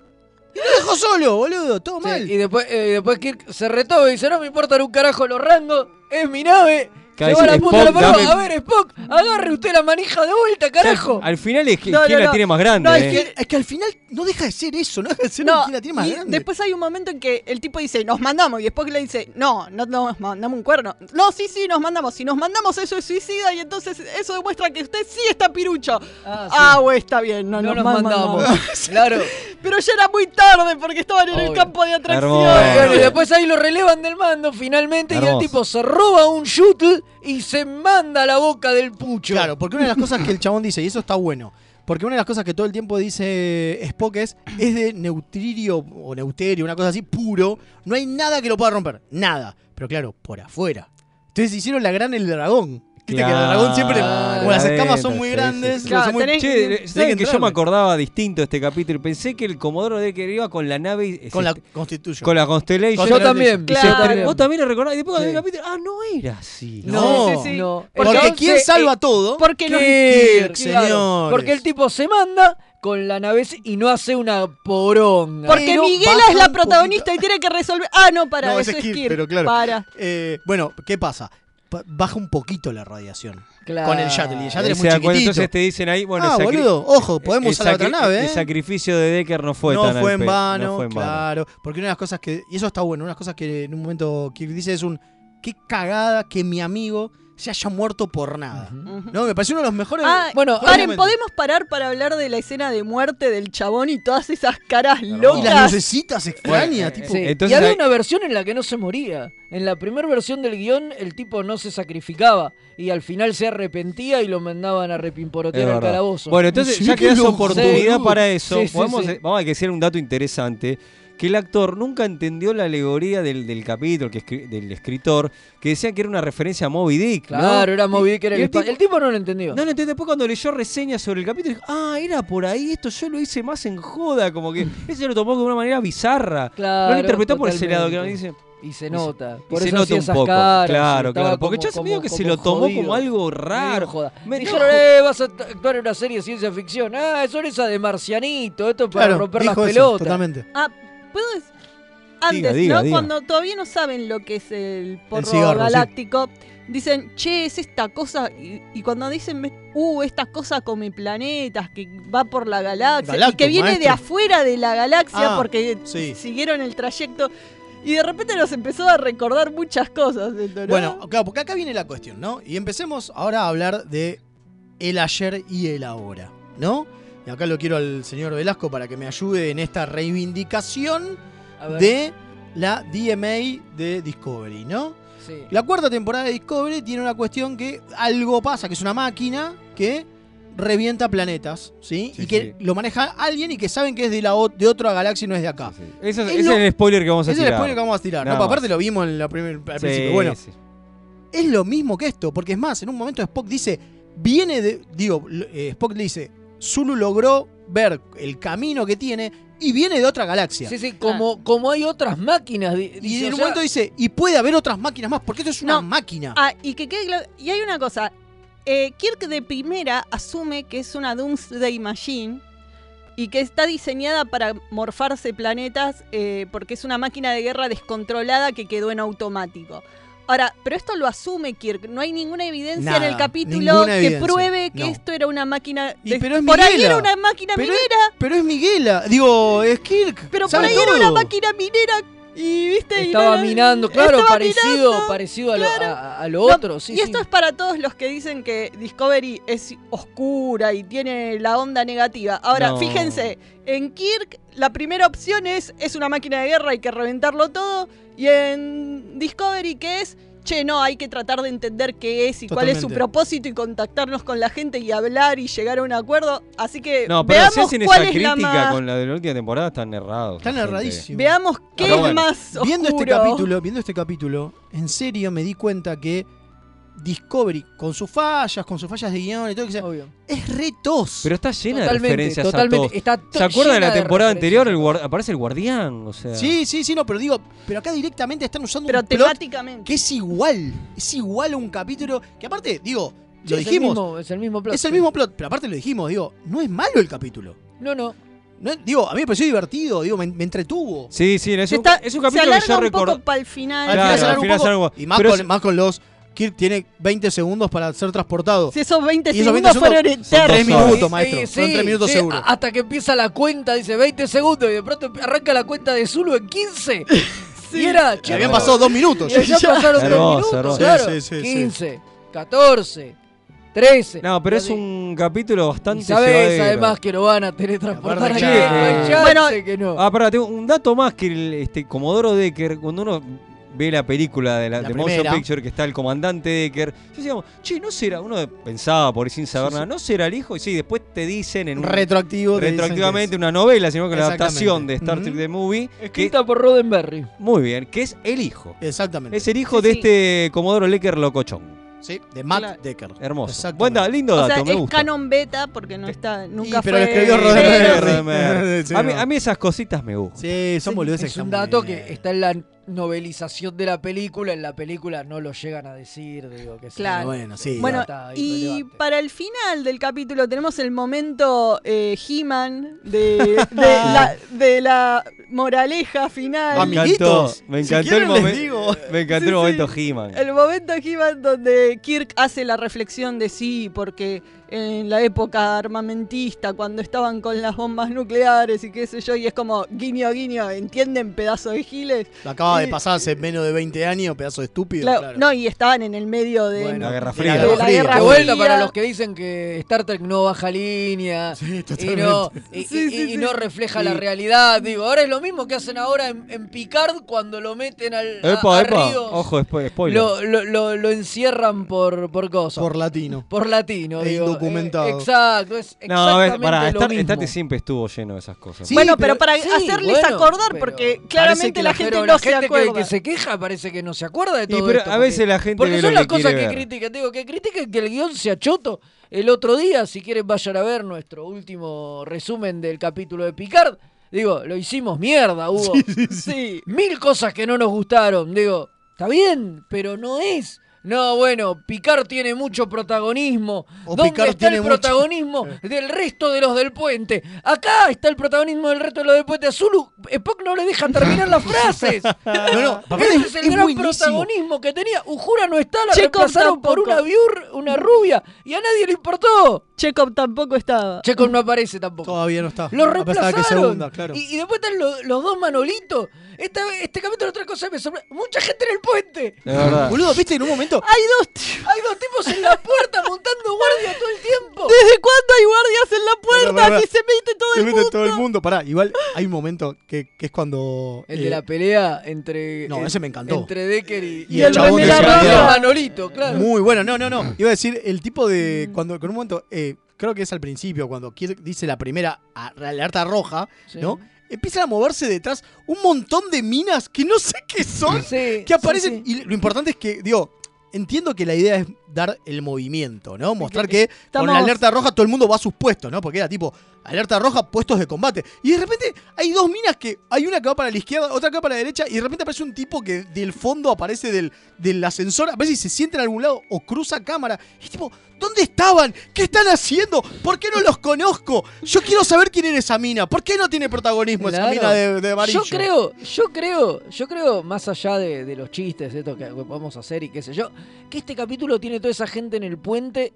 Y lo dejó solo, boludo, todo Sí, mal. y después, eh, después Kirk se retó y dice, no me importan un carajo los rangos, es mi nave. La puta la Spock, dame- A ver, Spock, agarre usted la manija de vuelta, carajo. Al final es que, No, quién no, la no. tiene más grande. No, es eh. que, es que al final no deja de ser eso, no deja de ser No, quién la tiene más y grande. después hay un momento en que el tipo dice, nos mandamos, y después le dice, no, no nos mandamos un cuerno. No, sí, sí, nos mandamos. Si nos mandamos eso es suicida y entonces eso demuestra que usted sí está pirucho. Ah, sí. Ah, güey, está bien, no, no nos, nos mandamos. mandamos. claro. Pero ya era muy tarde porque estaban en el campo de atracción. Hermoso. Bueno, y después ahí lo relevan del mando finalmente y el tipo se roba un shuttle y se manda a la boca del pucho. Claro, porque una de las cosas que el chabón dice, y eso está bueno, porque una de las cosas que todo el tiempo dice Spock es, es de neutririo o neuterio, una cosa así, puro, no hay nada que lo pueda romper, nada. Pero claro, por afuera. Entonces hicieron la gran el dragón. Viste que el dragón siempre, Claro, como las escamas adentro, son muy sí, grandes, sí. no son muy- Claro, tenés- Che, ¿saben que que yo me acordaba distinto de este capítulo? Pensé que el Comodoro de que iba con la nave. con la se- Constitution. con la Constellation. Yo también. Claro. Vos también lo recordás. Y después Sí. el capítulo, ah, no era así. No, Sí, sí, sí. no. Porque ¿quién eh, salva todo? Porque no Kirk, Kirk, claro. señores. Porque el tipo se manda con la nave y no hace una poronga. Porque Pero Miguela es la protagonista y tiene que resolver. Ah, no, para No, eso es es Kirk, Kirk. pero claro. Para. Eh, bueno, ¿qué pasa? Baja un poquito la radiación Claro. con el shuttle. Y el shuttle es muy chiquitito. entonces te dicen ahí, bueno, ah, boludo, ojo, podemos usar la otra nave, ¿eh? El sacrificio de Decker no fue no tan fue en vano, no fue en vano. claro. Porque una de las cosas que. Y eso está bueno, una de las cosas que en un momento Kirk dice es un. Qué cagada que mi amigo se haya muerto por nada. No, me pareció uno de los mejores. Ah, Bueno, Paren, momentos. ¿podemos parar para hablar de la escena de muerte del chabón y todas esas caras Y las locas? lucecitas extrañas, tipo. Sí, Entonces y había hay- una versión en la que no se moría. En la primera versión del guion, el tipo no se sacrificaba. Y al final se arrepentía y lo mandaban a Es repimporotear al calabozo. Bueno, entonces Sí, ya que loco. oportunidad para eso, Sí, sí, podemos, sí. vamos a decir un dato interesante. Que el actor nunca entendió la alegoría del, del capítulo, que escri- del escritor, que decía que era una referencia a Moby Dick. ¿no? Claro, era Moby Dick, era el, el tipo- el tipo no lo entendió. No lo entendí después cuando leyó reseñas sobre el capítulo. dijo, ah, era por ahí, esto yo lo hice más en joda. Como que ese se lo tomó de una manera bizarra. Claro, no lo interpretó por ese lado que no dice. Y se nota. Y Por se eso nota un esas poco. caras, claro, claro. Porque como- yo medio que se lo tomó jodido. como algo raro. Joda. Me- Dijeron, eh, vas a actuar en una serie de ciencia ficción. Ah, eso es esa de Marcianito. Esto es para Claro, romper las eso, pelotas. totalmente. Ah, ¿puedo decir? Antes, Diga, diga, ¿no? diga. Cuando todavía no saben lo que es el porro cigarro, sí. galáctico, dicen, che, es esta cosa. Y, y cuando dicen, uh, esta cosa come planetas, que va por la galaxia, y que viene de afuera de la galaxia Ah, porque sí. siguieron el trayecto. Y de repente nos empezó a recordar muchas cosas. ¿no? Bueno, claro, porque acá viene la cuestión, ¿no? Y empecemos ahora a hablar de el ayer y el ahora, ¿no? Y acá lo quiero al señor Velasco para que me ayude en esta reivindicación de la DMA de Discovery, ¿no? Sí. La cuarta temporada de Discovery tiene una cuestión que algo pasa, que es una máquina que revienta planetas, ¿sí? Sí, y que sí. lo maneja alguien y que saben que es de, la, o- de otra galaxia y no es de acá. Ese es, Es ese lo- es el spoiler que vamos a Ese es el tirar. spoiler que vamos a tirar. Nada No, aparte lo vimos en la primer, al Sí, principio. Bueno, sí. es lo mismo que esto, porque es más, en un momento Spock dice, viene de, digo, eh, Spock le dice, Zulu logró ver el camino que tiene y viene de otra galaxia. Sí, sí, como, como hay otras máquinas. Y en un sea, momento dice, y puede haber otras máquinas más, porque esto es una No. máquina. Ah, y que quede Y hay una cosa. eh, Kirk de primera asume que es una Doomsday Machine y que está diseñada para morfarse planetas eh, porque es una máquina de guerra descontrolada que quedó en automático. Ahora, pero esto lo asume Kirk. No hay ninguna evidencia en el capítulo que evidencia, pruebe que no. esto era una máquina. Y pero es por ahí Miguela. era una máquina Pero es- minera, Pero es Miguela, digo, es Kirk. pero por ahí era una máquina minera y viste. y Estaba no- minando, claro, estaba parecido, parecido a lo, claro. a- a lo No, otro. Sí, y sí. esto es para todos los que dicen que Discovery es oscura y tiene la onda negativa. Ahora, No. fíjense, en Kirk la primera opción es es una máquina de guerra, hay que reventarlo todo. Y en Discovery, ¿qué es? Che, no, hay que tratar de entender qué es y cuál es su propósito y contactarnos con la gente y hablar y llegar a un acuerdo. Así que No, pero si veamos hacen cuál esa es la crítica más... con la de la última temporada, están errados. Están erradísimos. Veamos qué Pero es bueno. más oscuro. Viendo este capítulo, viendo este capítulo, en serio me di cuenta que Discovery, con sus fallas, con sus fallas de guion y todo, lo que sea, Obvio. es re tos. Pero está llena de referencias totalmente. a todos. Está to- ¿Se acuerdan de la temporada anterior? El aparece el guardián, o sea. Sí, sí, sí, no, pero digo, pero acá directamente están usando Pero un plot temáticamente. que es igual, es igual a un capítulo que aparte, digo, Sí, lo es el dijimos, mismo- Es el mismo plot. es el mismo plot, pero aparte lo dijimos, digo, no es malo el capítulo. No, no. Digo, a mí me pareció divertido, digo, me, me entretuvo. Sí, sí, es Se un, está- es un se capítulo que alarga yo un recuerdo. poco para el final. Al Claro, final se al un final se poco, alarga. y más Pero con, es- más con los Kirk tiene 20 segundos para ser transportado. Si esos 20 Y esos segundos 20 fueron segundos eternos. tres horas. minutos, Sí, maestro. sí, son tres minutos sí, seguro. Hasta que empieza la cuenta, dice 20 segundos y de pronto arranca la cuenta de Zulu en 15. Y era, che, habían pasado dos minutos. y ya pasaron Hermoso, dos minutos, hermoso. claro. Sí, sí, sí, sí. 15, 14, 13. No, pero es un capítulo bastante sabes llevadero. además que lo van a teletransportar aquí. Bueno, que no. Ah, pará, tengo un dato más que el este, Comodoro Decker, cuando uno ve la película de, la, La de Motion. Picture que está el comandante Decker, yo decíamos, che, no será, uno pensaba por ahí sin saber Sí, nada, sí. no será el hijo, y sí, después te dicen en un, Retroactivo. retroactivamente una novela, sino que la adaptación de Star Trek. The Movie, que, Escrita por Roddenberry. muy bien, que es el hijo. Exactamente. Es el hijo Sí, de sí. este Comodoro Decker locochón. Sí, de Matt Claro. Decker. Hermoso. Exactamente. Buen da- lindo O dato, sea, me es gusta. canon beta porque no está, nunca Y, pero fue. lo escribió Roddenberry. Roddenberry. Sí, a, mí, no. a mí esas cositas me gustan. Sí, son boludeces. Es un dato bien. que está en la novelización de la película. En la película no lo llegan a decir. Digo, que sí. Claro. Bueno, sí. Bueno, Está y para el final del capítulo tenemos el momento eh, He-Man de, de la, de la moraleja final. Me encantó, Amiguitos, me si encantó el quieren les momento. digo. Me encantó Sí, el momento sí. He-Man. El momento He-Man donde Kirk hace la reflexión de sí, porque en la época armamentista, cuando estaban con las bombas nucleares y qué sé yo, y es como guiño guiño, ¿entienden pedazo de giles? Lo acaba de pasar hace menos de 20 años, pedazo de estúpido. Claro, claro. No, y estaban en el medio de Bueno, La Guerra de Fría. la de Guerra la Fría. Guerra De vuelta Fría. para los que dicen que Star Trek no baja línea Sí, y no, y, Sí, y- sí, y sí. no refleja la realidad. Digo, ahora es lo mismo que hacen ahora en, en Picard cuando lo meten al a- Epa, a epa. Ríos. Ojo, spo- spoiler. Lo, lo, lo- lo encierran por, por cosas. Por latino. Por latino, E digo. Indocumentado. Eh, exacto, es no, a ver, exactamente pará, lo Star- mismo. Siempre estuvo lleno de esas cosas. Sí, bueno, pero- pero, para sí, hacerles bueno, acordar, pero porque claramente que la la- gente Pero no la se gente que, acuerda. que se queja parece que no se acuerda de Y, todo pero esto, a veces porque- la gente Porque son las que cosas que ver. critican. Digo, que critiquen que el guion sea choto. El otro día, si quieren, vayan a ver nuestro último resumen del capítulo de Picard. Digo, lo hicimos mierda, hubo Sí. mil cosas que no nos gustaron. Digo, está bien, pero no es. No, bueno, Picard tiene mucho protagonismo. O ¿Dónde Picard está tiene el mucho- protagonismo del resto de los del puente? Acá está el protagonismo del resto de los del puente. A Zulu, Spock no le deja terminar las frases. No, no, papá, Ese es el es gran buenísimo. protagonismo que tenía. Ujura no está, la Chekhov reemplazaron por una viur, una rubia, y a nadie le importó. Chekhov tampoco estaba. Chekhov no aparece tampoco. Todavía no está. Lo de que reemplazaron. segunda, claro. y, y después están los, los dos Manolitos. Esta, este capítulo otra cosa me sorprende. Mucha gente en el puente. Verdad. Boludo, viste, en un momento. Hay dos. Hay dos tipos en la puerta montando guardia todo el tiempo. ¿Desde cuándo hay guardias en la puerta? Si se mete todo Se el mete mundo. todo el mundo. Pará, igual hay un momento que, que es cuando. El eh, de la pelea entre. No, ese me encantó. Entre Decker y, Y el chabón que se roja. queda- Manolito, claro. Muy bueno, no, no, no. Iba a decir, el tipo de. Cuando, con un momento, eh, creo que es al principio, cuando dice la primera alerta roja, Sí. ¿no? Empiezan a moverse detrás un montón de minas que no sé qué son, Sí, que aparecen. sí. Y lo importante es que, digo, entiendo que la idea es dar el movimiento, ¿no? Mostrar que con la alerta roja todo el mundo va a sus puestos, ¿no? Porque era tipo, alerta roja, puestos de combate. Y de repente hay dos minas que. Hay una que va para la izquierda, otra que va para la derecha, y de repente aparece un tipo que del fondo aparece del, del ascensor, aparece y se sienta en algún lado o cruza cámara. Y es tipo, ¿dónde estaban? ¿Qué están haciendo? ¿Por qué no los conozco? Yo quiero saber quién era esa mina. ¿Por qué no tiene protagonismo esa mina de, de amarillo? Yo creo, yo creo, yo creo, más allá de, de los chistes, esto que vamos a hacer y qué sé yo, que este capítulo tiene toda esa gente en el puente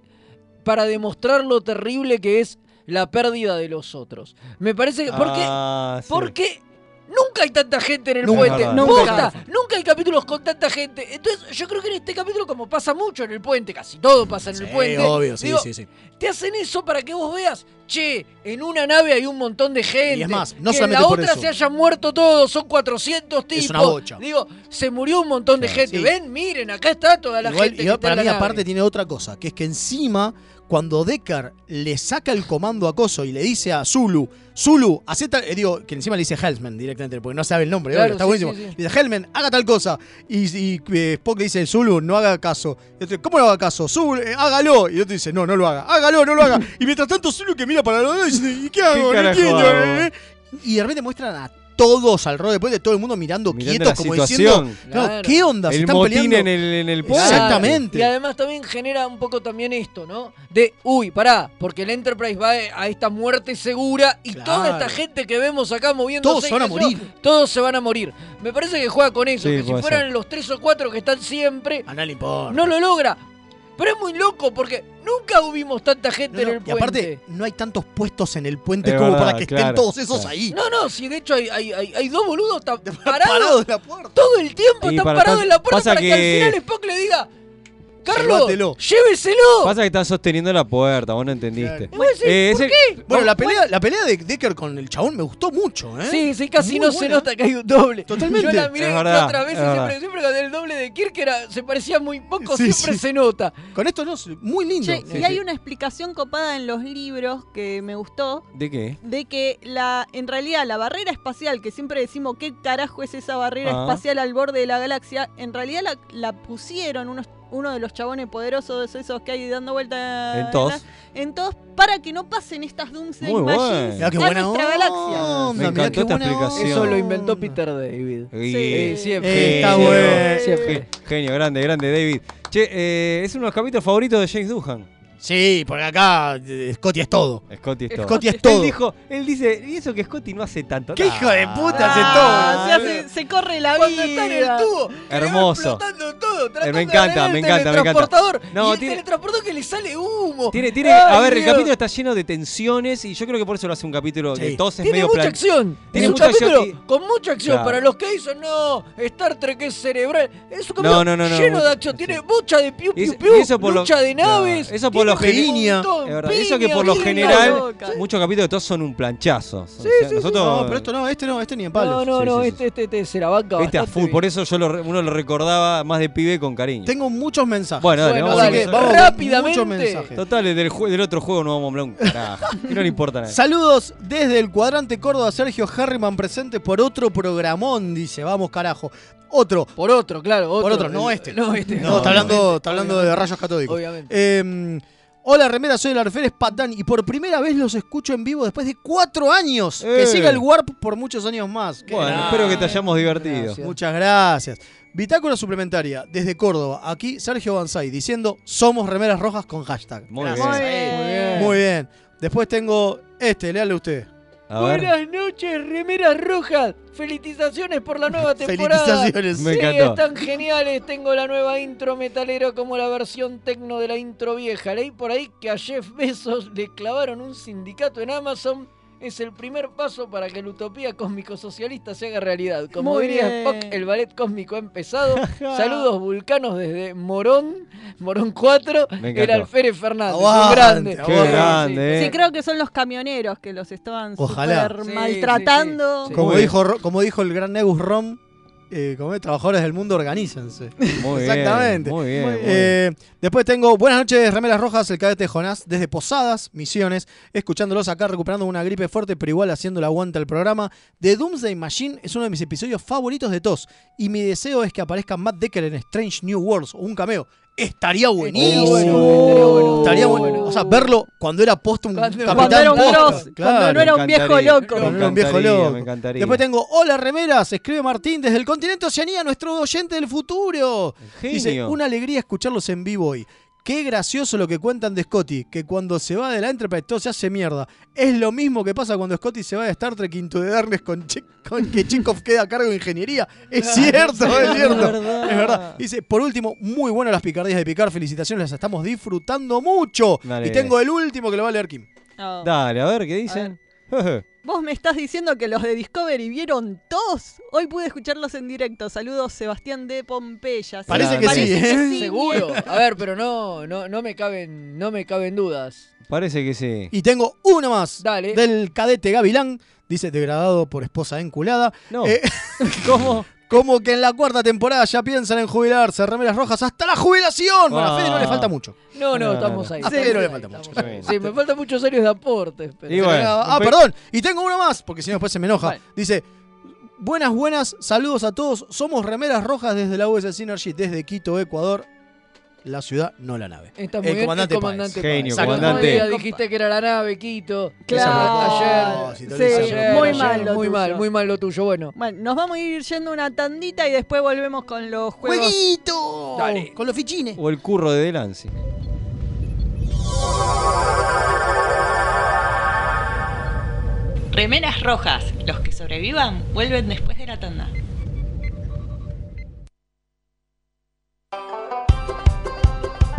para demostrar lo terrible que es la pérdida de los otros. Me parece que. ¿Por qué? Ah, sí. Porque nunca hay tanta gente en el Nunca, puente. Nunca. Nunca. Nunca hay capítulos con tanta gente. Entonces, yo creo que en este capítulo, como pasa mucho en el puente, casi todo pasa en el puente. obvio, sí, digo, sí, sí. Te hacen eso para que vos veas, che, en una nave hay un montón de gente. Y es más, no que en solamente la por otra eso. se hayan muerto todos, son 400 tipos. una bocha. Digo, se murió un montón de gente. Ven, miren, acá está toda la Igual, gente. que está para en mí, aparte, tiene otra cosa, que es que encima, cuando Deckard le saca el comando a Coso y le dice a Zulu, Zulu, hace tal. eh, digo, que encima le dice Hellman directamente, porque no sabe el nombre, Claro, obvio, está sí, buenísimo. sí, sí. Le dice, Hellman, haga tal cosa. Y, y, eh, Spock le dice, Zulu, no haga caso. Y otro, ¿Cómo no haga caso? Zulu, eh, hágalo. Y otro dice, no, no lo haga. Hágalo, no lo haga. y mientras tanto, Zulu que mira para los lados y dice, ¿y qué hago? No entiendo, hago? eh". Y de repente muestran a todos alrededor, después de todo el mundo mirando, Mirando quietos, como situación. diciendo, claro, Claro. ¿qué onda? ¿Se El están motín peleando? en el, en el. Exactamente. Y además también genera un poco también esto, ¿no? De, uy, pará, porque el Enterprise va a esta muerte segura y Claro. toda esta gente que vemos acá moviéndose. Todos se van a morir. todos se van a morir. Me parece que juega con eso, Sí, que si fueran ser. los tres o cuatro que están siempre, A nadie no lo logra. Pero es muy loco porque nunca hubimos tanta gente No, no, en el Y puente. aparte, no hay tantos puestos en el puente Es como verdad, para que estén todos esos claro. ahí. No, no, si de hecho hay, hay, hay, hay dos boludos tan Parados parados en la puerta. todo el tiempo, Y están para parados en la puerta pasa para que... al que- final Spock le diga, Carlos, Llévatelo". lléveselo. Pasa que están sosteniendo la puerta, vos no entendiste. Decís, Eh, ¿por ese- qué? Bueno, la pelea, la pelea de Decker con el chabón me gustó mucho, ¿eh? Sí, sí, casi Muy no se buena. nota que hay un doble. Totalmente. Yo la miré Es verdad, otra vez es y siempre, verdad. siempre con el doble de Kirk era, se parecía muy poco, Sí, siempre sí. se nota. Con esto no, muy lindo. Che, Sí, y hay sí. una explicación copada en los libros que me gustó ¿De qué? de que la en realidad la barrera espacial, que siempre decimos qué carajo es esa barrera Ah. espacial al borde de la galaxia, en realidad la, la pusieron unos, uno de los chabones poderosos esos que hay dando vuelta En TOS, para que no pasen estas Doomsday Muy Machines a buena nuestra onda, galaxia. Me encantó qué esta explicación. Eso lo inventó Peter David. Y- Eh, siempre. Eh, está bueno. siempre. Genio, grande, grande, David. Che, eh, es uno de los capítulos favoritos de James Doohan. Sí, porque acá eh, Scotty es todo. Scotty es todo. Scotty es todo. Él dijo, él dice, y eso que Scotty no hace tanto. ¿Qué hijo de puta Ah, hace todo? se, hace- se corre la Cuando está en el vida. tubo, Hermoso. explotando todo, tratando Eh, me de encanta, me el encanta, me encanta. teletransportador, No, y el tiene- teletransportador que le sale humo. Tiene, tiene, Ay, a ver, el capítulo está lleno de tensiones y yo creo que por eso lo hace un capítulo Sí. que todos Tiene medio mucha plan- acción. Tiene un mucha acción capítulo con mucha acción. Claro. Para los que dicen, no, Star Trek es cerebral. Es un capítulo No, no, no, no, lleno no. de acción. Tiene mucha de piu, piu, piu, y eso por lo- lucha de naves. eso por lo general. Eso que por lo general, muchos capítulos de todos son un planchazo. O Sí, sea, sí, nosotros, No, pero esto no, este no, este ni en palo. No, no, Sí, no, sí, sí. este, este, este se la banca Este a full, bien. por eso yo lo uno lo recordaba más de pibe con cariño. Tengo muchos mensajes. Bueno, dale, Bueno, vamos, dale, vamos rápidamente. muchos mensajes. Total, del, otro juego no vamos a hablar un carajo. No le importa nada. Saludos desde el cuadrante Córdoba, Sergio Harriman presente por otro programón, dice, vamos carajo. Otro, Por otro, claro. Otro, por otro, no este. No, este. No, está hablando, está hablando de rayos catódicos. Obviamente. Eh, hola, remera, soy el alférez Patán y por primera vez los escucho en vivo después de cuatro años. Que Eh. siga el Warp por muchos años más. Qué Bueno, espero que te hayamos divertido. Gracias. Muchas gracias. Bitácora suplementaria desde Córdoba. Aquí Sergio Banzai diciendo somos remeras rojas con hashtag. Muy bien. Muy bien. Muy bien. Después tengo este, léale usted. A ver. Buenas noches, remeras rojas. Felicitaciones por la nueva temporada. Felicitaciones. Me sí, encantó. están geniales. Tengo la nueva intro metalero como la versión tecno de la intro vieja. Leí por ahí que a Jeff Bezos le clavaron un sindicato en Amazon. Es el primer paso para que la utopía cósmico-socialista se haga realidad. Como Muy diría bien. Spock, el ballet cósmico ha empezado. Saludos vulcanos desde Morón, Morón 4, Me el. Alférez Fernández. un Aguante, grande. aguante. Qué Sí, grande, eh. Sí, creo que son los camioneros que los estaban Ojalá. súper Sí, maltratando. sí, sí. Como dijo, como dijo el gran Negus Rom, eh, como es, trabajadores del mundo, organícense. Muy Exactamente. Bien, muy bien. muy bien. Eh, después tengo Buenas noches, Remeras Rojas, el cadete Jonás, desde Posadas, Misiones, escuchándolos acá, recuperando una gripe fuerte, pero igual haciendo la aguanta al programa. The Doomsday Machine es uno de mis episodios favoritos de TOS, y mi deseo es que aparezca Matt Decker en Strange New Worlds o un cameo. Estaría buenísimo. Estaría bueno, estaría bueno. Estaría. O sea, verlo cuando era post un Cuando- capitán Cuando era un posta, cuando no era un Me viejo loco. Cuando Me era un viejo loco. me encantaría. Después tengo, hola remeras, escribe Martín desde el continente Oceanía, nuestro oyente del futuro. Dice, Genio. una alegría escucharlos en vivo hoy. Qué gracioso lo que cuentan de Scotty, que cuando se va de la Enterprise todo se hace mierda. Es lo mismo que pasa cuando Scotty se va de Star Trek Into the Darkness con, Che- con que Chekhov queda a cargo de ingeniería. Es cierto, es cierto. verdad. Es verdad. Dice, por último, muy buenas las picardías de Picar, felicitaciones, las estamos disfrutando mucho. Dale. Y tengo el último que lo va a leer Kim. Oh. Dale, a ver, ¿qué dicen? Vos me estás diciendo que los de Discovery vieron todos. Hoy pude escucharlos en directo. Saludos, Sebastián de Pompeya. Parece que sí, ¿eh? sí, Seguro. A ver, pero no, no, no me caben, no me caben dudas. Parece que sí. Y tengo uno más. Dale. Del cadete Gavilán. Dice, degradado por esposa enculada. No. Eh, ¿Cómo? Como que en la cuarta temporada ya piensan en jubilarse, remeras rojas, hasta la jubilación. Bueno, a Fede no le Ah. falta mucho. No, no, estamos ahí. A Fede no le falta mucho. Sí, me faltan muchos años de aportes. pero- Y bueno, ah, un pe- perdón. Y tengo uno más, porque si no después se me enoja. Vale. Dice, buenas, buenas, saludos a todos. Somos remeras rojas desde la US Synergy, desde Quito, Ecuador. La ciudad, no la nave. Está muy El bien, comandante el comandante Páez. Genio, comandante. Día dijiste que era la nave, Quito. Claro. Ayer. Sí, ayer, muy ayer, mal lo Muy tuyo. mal, muy mal lo tuyo. Bueno. Bueno, nos vamos a ir yendo una tandita y después volvemos con los juegos. ¡Jueguito! Dale. Con los fichines. O el curro de Delancey. Remeras rojas. Los que sobrevivan vuelven después de la tanda.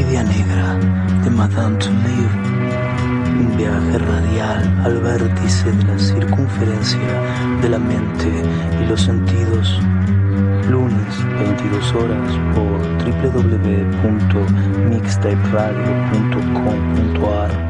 orquídea negra de Madame Touleau. Un viaje radial al vértice de la circunferencia de la mente y los sentidos. Lunes, 22 horas por www.mixtaperadio.com.ar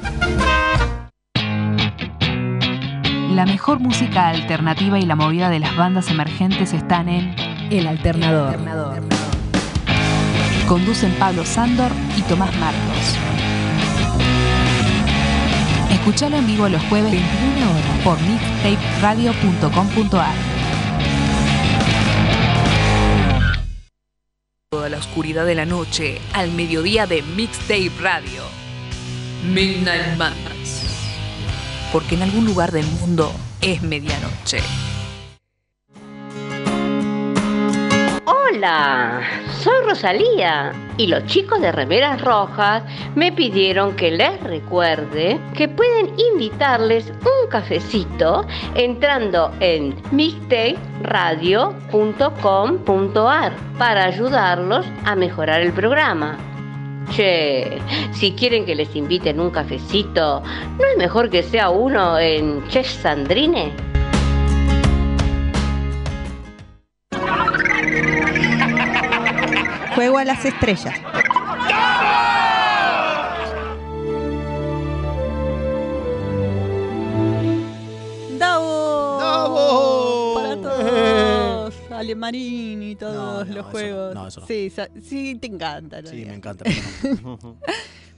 La mejor música alternativa y la movida de las bandas emergentes están en El Alternador. Conducen Pablo Sándor y Tomás Marcos. Escuchalo en vivo los jueves 21 horas por mixtaperadio.com.ar. Toda la oscuridad de la noche al mediodía de Mixtape Radio. Midnight Madness. Porque en algún lugar del mundo es medianoche. Hola, soy Rosalía y los chicos de Remeras Rojas me pidieron que les recuerde que pueden invitarles un cafecito entrando en mixtaperadio.com.ar para ayudarlos a mejorar el programa. Che, si quieren que les inviten un cafecito, ¿no es mejor que sea uno en Che Sandrine? Juego a las estrellas. Todos. Alemarín y todos los juegos. no, eso no. Sí, sí, te encanta. Sí, me encanta.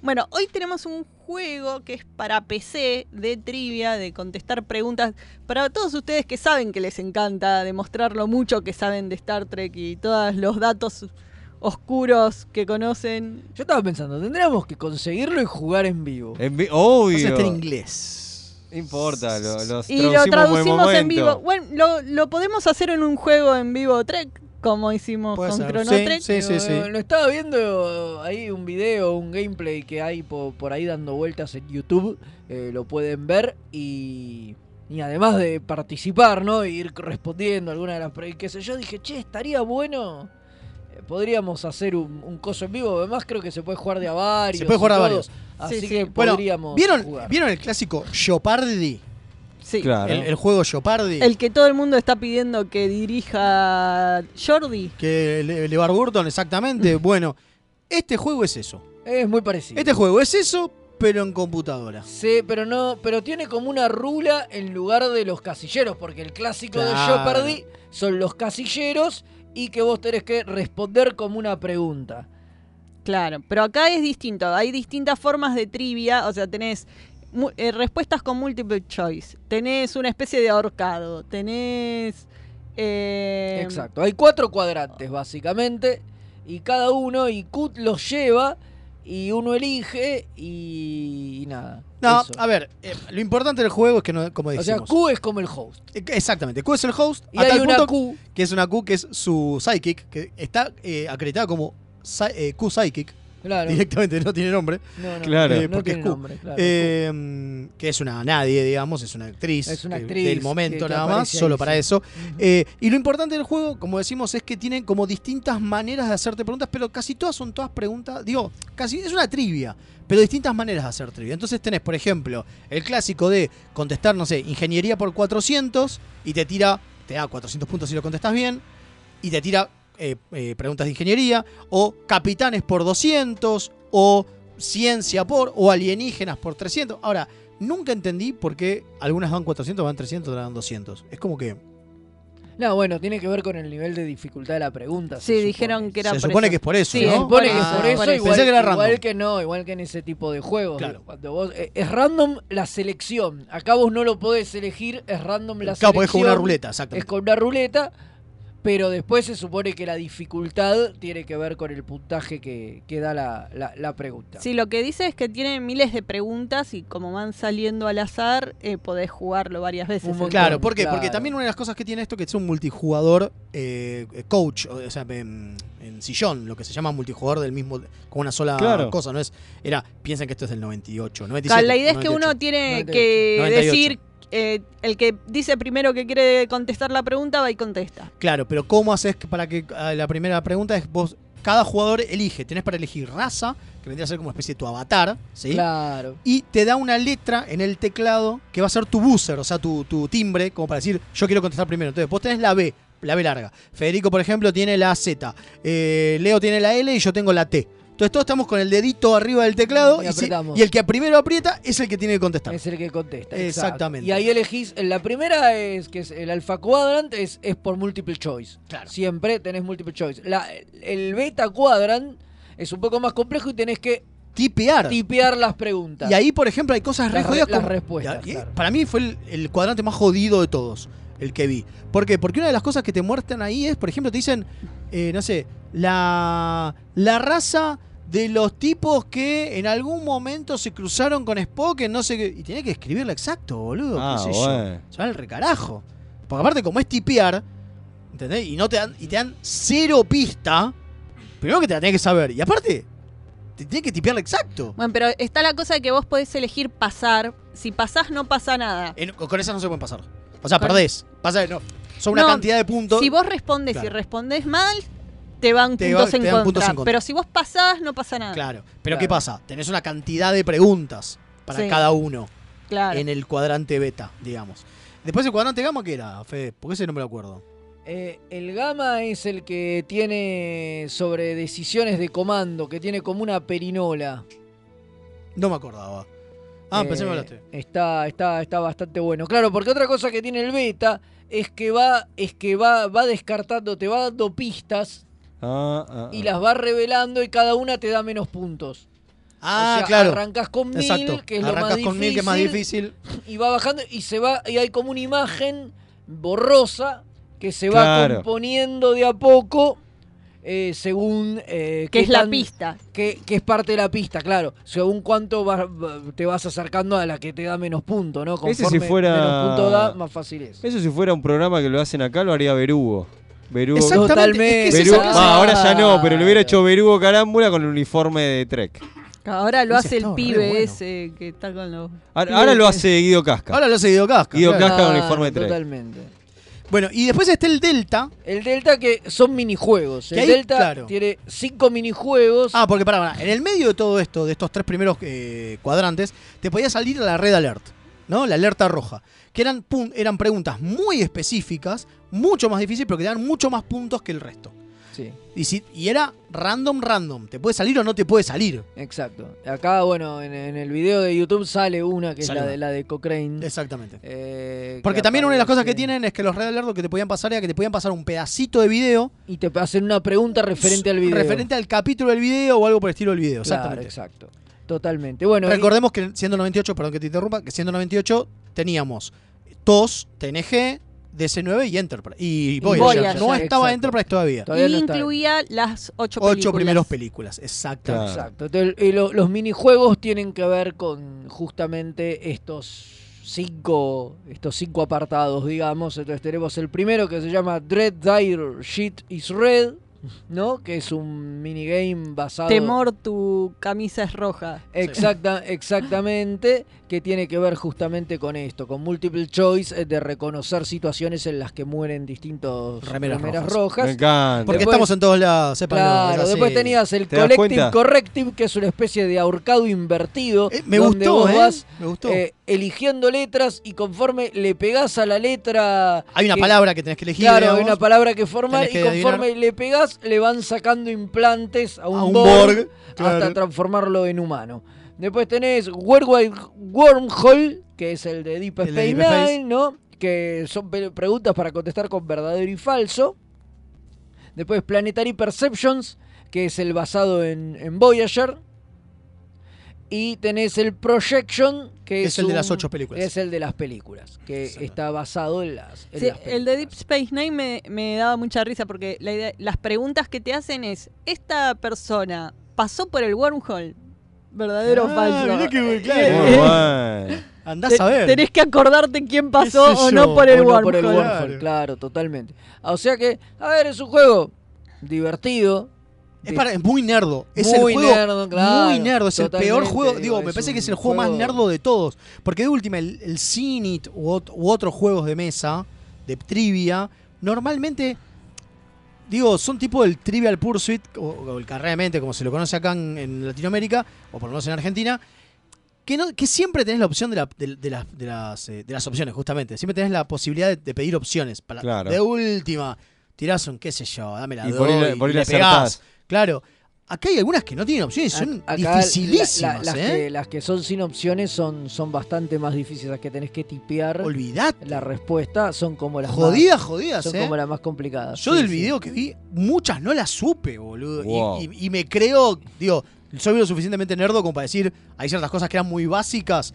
Bueno, hoy tenemos un juego que es para PC de trivia, de contestar preguntas. Para todos ustedes que saben que les encanta demostrar lo mucho que saben de Star Trek y todos los datos oscuros que conocen. Yo estaba pensando, tendríamos que conseguirlo y jugar en vivo. En vi- obvio. Vas a estar en inglés. No importa, lo, los Y lo traducimos, en en vivo. Bueno, lo, lo podemos hacer en un juego en vivo Trek, como hicimos Puede con ser. Chrono Sí, Trek. sí, sí, sí. Lo estaba viendo ahí un video, un gameplay que hay po- por, ahí dando vueltas en YouTube. eh, lo pueden ver y, y además de participar, ¿no? Y ir respondiendo alguna de las preguntas, qué sé yo, dije, che, estaría bueno. Podríamos hacer un, un coso en vivo. Además, creo que se puede jugar de a varios. Se puede jugar y a varios. Así Sí, que sí. Bueno, podríamos. ¿vieron, jugar. ¿vieron el clásico Jeopardy? Sí. Claro. El, el juego Jeopardy. El que todo el mundo está pidiendo que dirija Jordi. Que Le- LeVar Burton, exactamente. bueno, este juego es eso. Es muy parecido. Este juego es eso, pero en computadora. Sí, pero no, pero tiene como una rula en lugar de los casilleros, porque el clásico de. Jeopardy son los casilleros y que vos tenés que responder como una pregunta. Claro, pero acá es distinto. Hay distintas formas de trivia. O sea, tenés eh, respuestas con multiple choice. Tenés una especie de ahorcado. Tenés. eh, Exacto. Hay cuatro cuadrantes, básicamente, y cada uno, y Q los lleva, y uno elige, y, y nada. No, Eso. a ver, eh, lo importante del juego es que, no, como O decimos... sea, Q es como el host. Eh, Exactamente, Q es el host. Y a tal hay una punto Q. Que es una Q que es su psychic, que está eh, acreditada como eh, Q Psychic. Claro. Directamente no tiene nombre. No, no, Claro. Eh, no porque tiene es Q. nombre, claro, Eh, que es una nadie, digamos, es una actriz. Es una eh, actriz Del momento que- que nada más, ahí, solo para eso. Eh, y lo importante del juego, como decimos, es que tienen como distintas maneras de hacerte preguntas, pero casi todas son todas preguntas. Digo, casi es una trivia, pero distintas maneras de hacer trivia. Entonces tenés, por ejemplo, el clásico de contestar, no sé, ingeniería por 400 y te tira, te da 400 puntos si lo contestas bien, y te tira eh, eh, preguntas de ingeniería, o capitanes por 200, o ciencia por, o alienígenas por 300. Ahora, nunca entendí por qué algunas van 400, van 300, otras van 200. Es como que No, bueno, tiene que ver con el nivel de dificultad de la pregunta. Sí, dijeron que era Se por supone eso. que es por eso, Sí, ¿no? Se supone que Ah, es por eso, por eso. igual, Pensé que era igual random. que no, igual que en ese tipo de juegos. Claro. Cuando vos, eh, es random la selección. Acá vos no lo podés elegir, es random la Claro, selección. porque es con una ruleta, exactamente. Es con una ruleta, pero después se supone que la dificultad tiene que ver con el puntaje que, que da la, la- la pregunta. Sí, lo que dice es que tiene miles de preguntas y como van saliendo al azar, eh, podés jugarlo varias veces. Claro. ¿por qué? Porque también una de las cosas que tiene esto que es un multijugador eh, coach, o sea, en, en sillón, lo que se llama multijugador del mismo, con una sola Claro. cosa, no es, era, piensen que esto es del 98, 97. Claro, la idea es que 98. uno tiene 98. que 98. decir eh, el que dice primero que quiere contestar la pregunta va y contesta. Claro, pero ¿cómo haces que- para que la primera pregunta es vos, cada jugador elige, tenés para elegir raza, que vendría a ser como una especie de tu avatar, ¿sí? Claro. Y te da una letra en el teclado que va a ser tu buzzer, o sea, tu, tu timbre, como para decir, yo quiero contestar primero. Entonces, vos tenés la B, la B larga. Federico, por ejemplo, tiene la Z. Eh, Leo tiene la L y yo tengo la T. Entonces todos estamos con el dedito arriba del teclado Y y, si- apretamos. y el que primero aprieta es el que tiene que contestar. Es el que contesta. Exactamente. Y ahí elegís, la primera es que es el alfa quadrant es, es por multiple choice. Claro. Siempre tenés multiple choice. La- el beta quadrant es un poco más complejo y tenés que Tipear. tipear las preguntas. Y ahí, por ejemplo, hay cosas re Las re- jodidas las como- respuestas, Ya, y claro. Para mí fue el, el cuadrante más jodido de todos, el que vi. ¿Por qué? Porque una de las cosas que te muestran ahí es, por ejemplo, te dicen, eh, no sé, la, la raza de los tipos que en algún momento se cruzaron con Spock, en no sé qué. Y tenés que escribirlo exacto, boludo. Ah, qué sé bueno. yo. Se va al recarajo. Porque aparte, como es tipear, ¿entendés? Y no te dan, y te dan cero pista. Primero que te la tenés que saber. Y aparte, te tenés que tipear exacto. Bueno, pero está la cosa de que vos podés elegir pasar. Si pasás, no pasa nada. En- con esa no se pueden pasar. O sea, Con- perdés. Pasa, no, son una No, cantidad de puntos. Si vos respondés Claro. y respondés mal, te van, Te puntos, va- en te dan contra. puntos en contra. Pero si vos pasás, no pasa nada. Claro. Pero Claro. ¿qué pasa? Tenés una cantidad de preguntas para Sí. cada uno Claro. en el cuadrante beta, digamos. Después el cuadrante gamma, ¿qué era, Fede? Porque ese no me lo acuerdo. Eh, el gamma es el que tiene sobre decisiones de comando, que tiene como una perinola. No me acordaba. Ah, Eh, pensé que me hablaste. Está, está, está bastante bueno. Claro, porque otra cosa que tiene el beta es que va, es que va, va descartando, te va dando pistas Ah, ah, y ah. las va revelando y cada una te da menos puntos. Ah, O sea, claro. Arrancas con mil, Exacto. que es lo más con mil, que es más difícil. Y va bajando y se va, y hay como una imagen borrosa que se va Claro. componiendo de a poco. eh, según eh, Que qué es la pista. que, que es parte de la pista, claro. Según cuánto va- te vas acercando a la que te da menos puntos, ¿no? Ese si Conforme fuera- menos puntos da, más fácil es. Eso si fuera un programa que lo hacen acá, lo haría Berugo. Berugo. Exactamente, Totalmente. es que es Berugo- esa- Ah, ahora ya no, pero le hubiera hecho Berugo Carámbula con el uniforme de Trek. Ahora lo hace el pibe bueno. ese que está con los. Ahora, ahora lo hace Guido Casca. Ahora lo hace Guido Casca. Guido claro. Casca con el Ah, uniforme de Trek. Totalmente. Bueno, y después está el Delta. El Delta que son minijuegos. El ahí, Delta claro. tiene cinco minijuegos. Ah, porque para, para, en el medio de todo esto, de estos tres primeros eh, cuadrantes, te podía salir la red alert, ¿no? La alerta roja. Que eran, pun- eran preguntas muy específicas, mucho más difíciles, pero que te dan mucho más puntos que el resto. Sí, Y, si- y era random, random. Te puede salir o no te puede salir. exacto. Acá, bueno, en, en el video de YouTube sale una que Sale es la de, la de Cochrane. Exactamente. eh, Porque que también una de las cosas que tienen es que los Red Alert lo que te podían pasar era que te podían pasar un pedacito de video Y te hacen una pregunta referente al video. referente al capítulo del video o algo por el estilo del video. Claro, Exactamente. exacto. Totalmente. Bueno, y- Recordemos que siendo 98, perdón que te interrumpa, que siendo 98 teníamos TOS, TNG, DC9 y Enterprise. Y Voyager. Voyager, no estaba exacto. Enterprise todavía. Todavía y no incluía las ocho, Ocho películas. primeros películas, exacto. Claro. Exacto. Entonces, y lo- los minijuegos tienen que ver con justamente estos cinco, estos cinco apartados, digamos. Entonces tenemos el primero que se llama Dread Dire Shit is Red, ¿no? Que es un minigame basado. Temor, tu camisa es roja. Exacta, exactamente, que tiene que ver justamente con esto, con multiple choice eh, de reconocer situaciones en las que mueren distintos Remeras remeras, rojas. rojas. Me encanta. Porque Después- estamos en todos lados, sépanlo, Claro, después tenías el ¿Te das Collective? Corrective, que es una especie de ahorcado invertido. Eh, me donde gustó, vos ¿eh? vas Me gustó. eh, eligiendo letras y conforme le pegás a la letra. Hay una que- palabra que tenés que elegir. Claro, digamos. hay una palabra que formar y conforme le pegás le van sacando implantes a un, A un Borg, Borg, hasta transformarlo en humano. Después tenés Worldwide Wormhole, que es el de Deep Space Deep Space. Nine, ¿no? Que son preguntas para contestar con verdadero y falso. Después Planetary Perceptions, que es el basado en, en Voyager. Y tenés el Projection, que es, Es el de las ocho películas. Es el de las películas, que está basado en las, en Sí, las el de Deep Space Nine me, me daba mucha risa porque la idea- las preguntas que te hacen es, ¿esta persona pasó por el wormhole? ¿Verdadero o Ah, falso? mirá bueno, Eh, claro. eh, Muy bueno. Andás a ver. Tenés que acordarte quién pasó ¿Qué sé o no por el o no wormhole. por el Claro. claro, totalmente. O sea que, a ver, es un juego divertido, Es, para, es muy nerdo. Es Muy el juego nerdo, claro, muy nerdo. Es el peor juego. digo, me parece que es un el juego, más nerdo de todos. Porque de última, el, el Cinit u, ot- u otros juegos de mesa, de trivia, normalmente. Digo, son tipo el Trivial Pursuit, o, o el Carrera de Mente, como se lo conoce acá en, en Latinoamérica, o por lo menos en Argentina, que, no, que siempre tenés la opción de, la- de- de las, de, las, eh, de las opciones, justamente. Siempre tenés la posibilidad de, pedir opciones. Para, Claro. De última, tirás un qué sé yo, dame la Y doy, por y le pegás. acertás. Claro. Acá hay algunas que no tienen opciones, son Acá dificilísimas, la- las, ¿eh? que, las que son sin opciones son, son bastante más difíciles, las que tenés que tipear. Olvidate. La respuesta son como las Jodidas, más, jodidas, Son ¿eh? como las más complicadas. Yo Sí, del sí. video que vi, muchas no las supe, boludo. Y, y me creo, digo, soy lo suficientemente nerdo como para decir, hay ciertas cosas que eran muy básicas.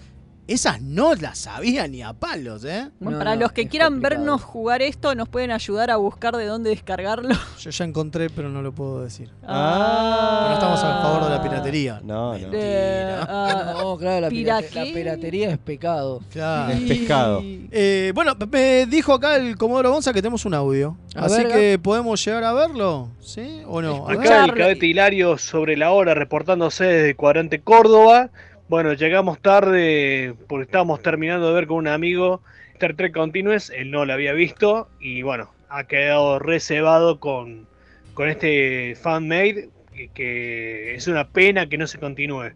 Esas no las sabía ni a palos, ¿eh? Bueno, para los que quieran vernos jugar esto, nos pueden ayudar a buscar de dónde descargarlo. Yo ya encontré, pero no lo puedo decir. Ah. Pero no estamos a favor de la piratería. No, no. Eh, ah, No, claro, la, ¿Pira pirate- la piratería es pecado. Claro. Es pescado. Eh, bueno, me dijo acá el Comodoro Gonza que tenemos un audio. A Así ver, que podemos llegar a verlo, ¿sí? ¿O no? Acá el cadete Hilario sobre la hora reportándose desde Cuadrante Córdoba. Bueno, llegamos tarde porque estábamos terminando de ver con un amigo Star Trek Continuous, él no lo había visto y bueno, ha quedado reservado con, con este fanmade que, que es una pena que no se continúe.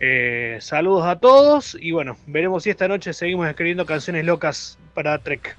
Eh, saludos a todos y bueno, veremos si esta noche seguimos escribiendo canciones locas para Trek.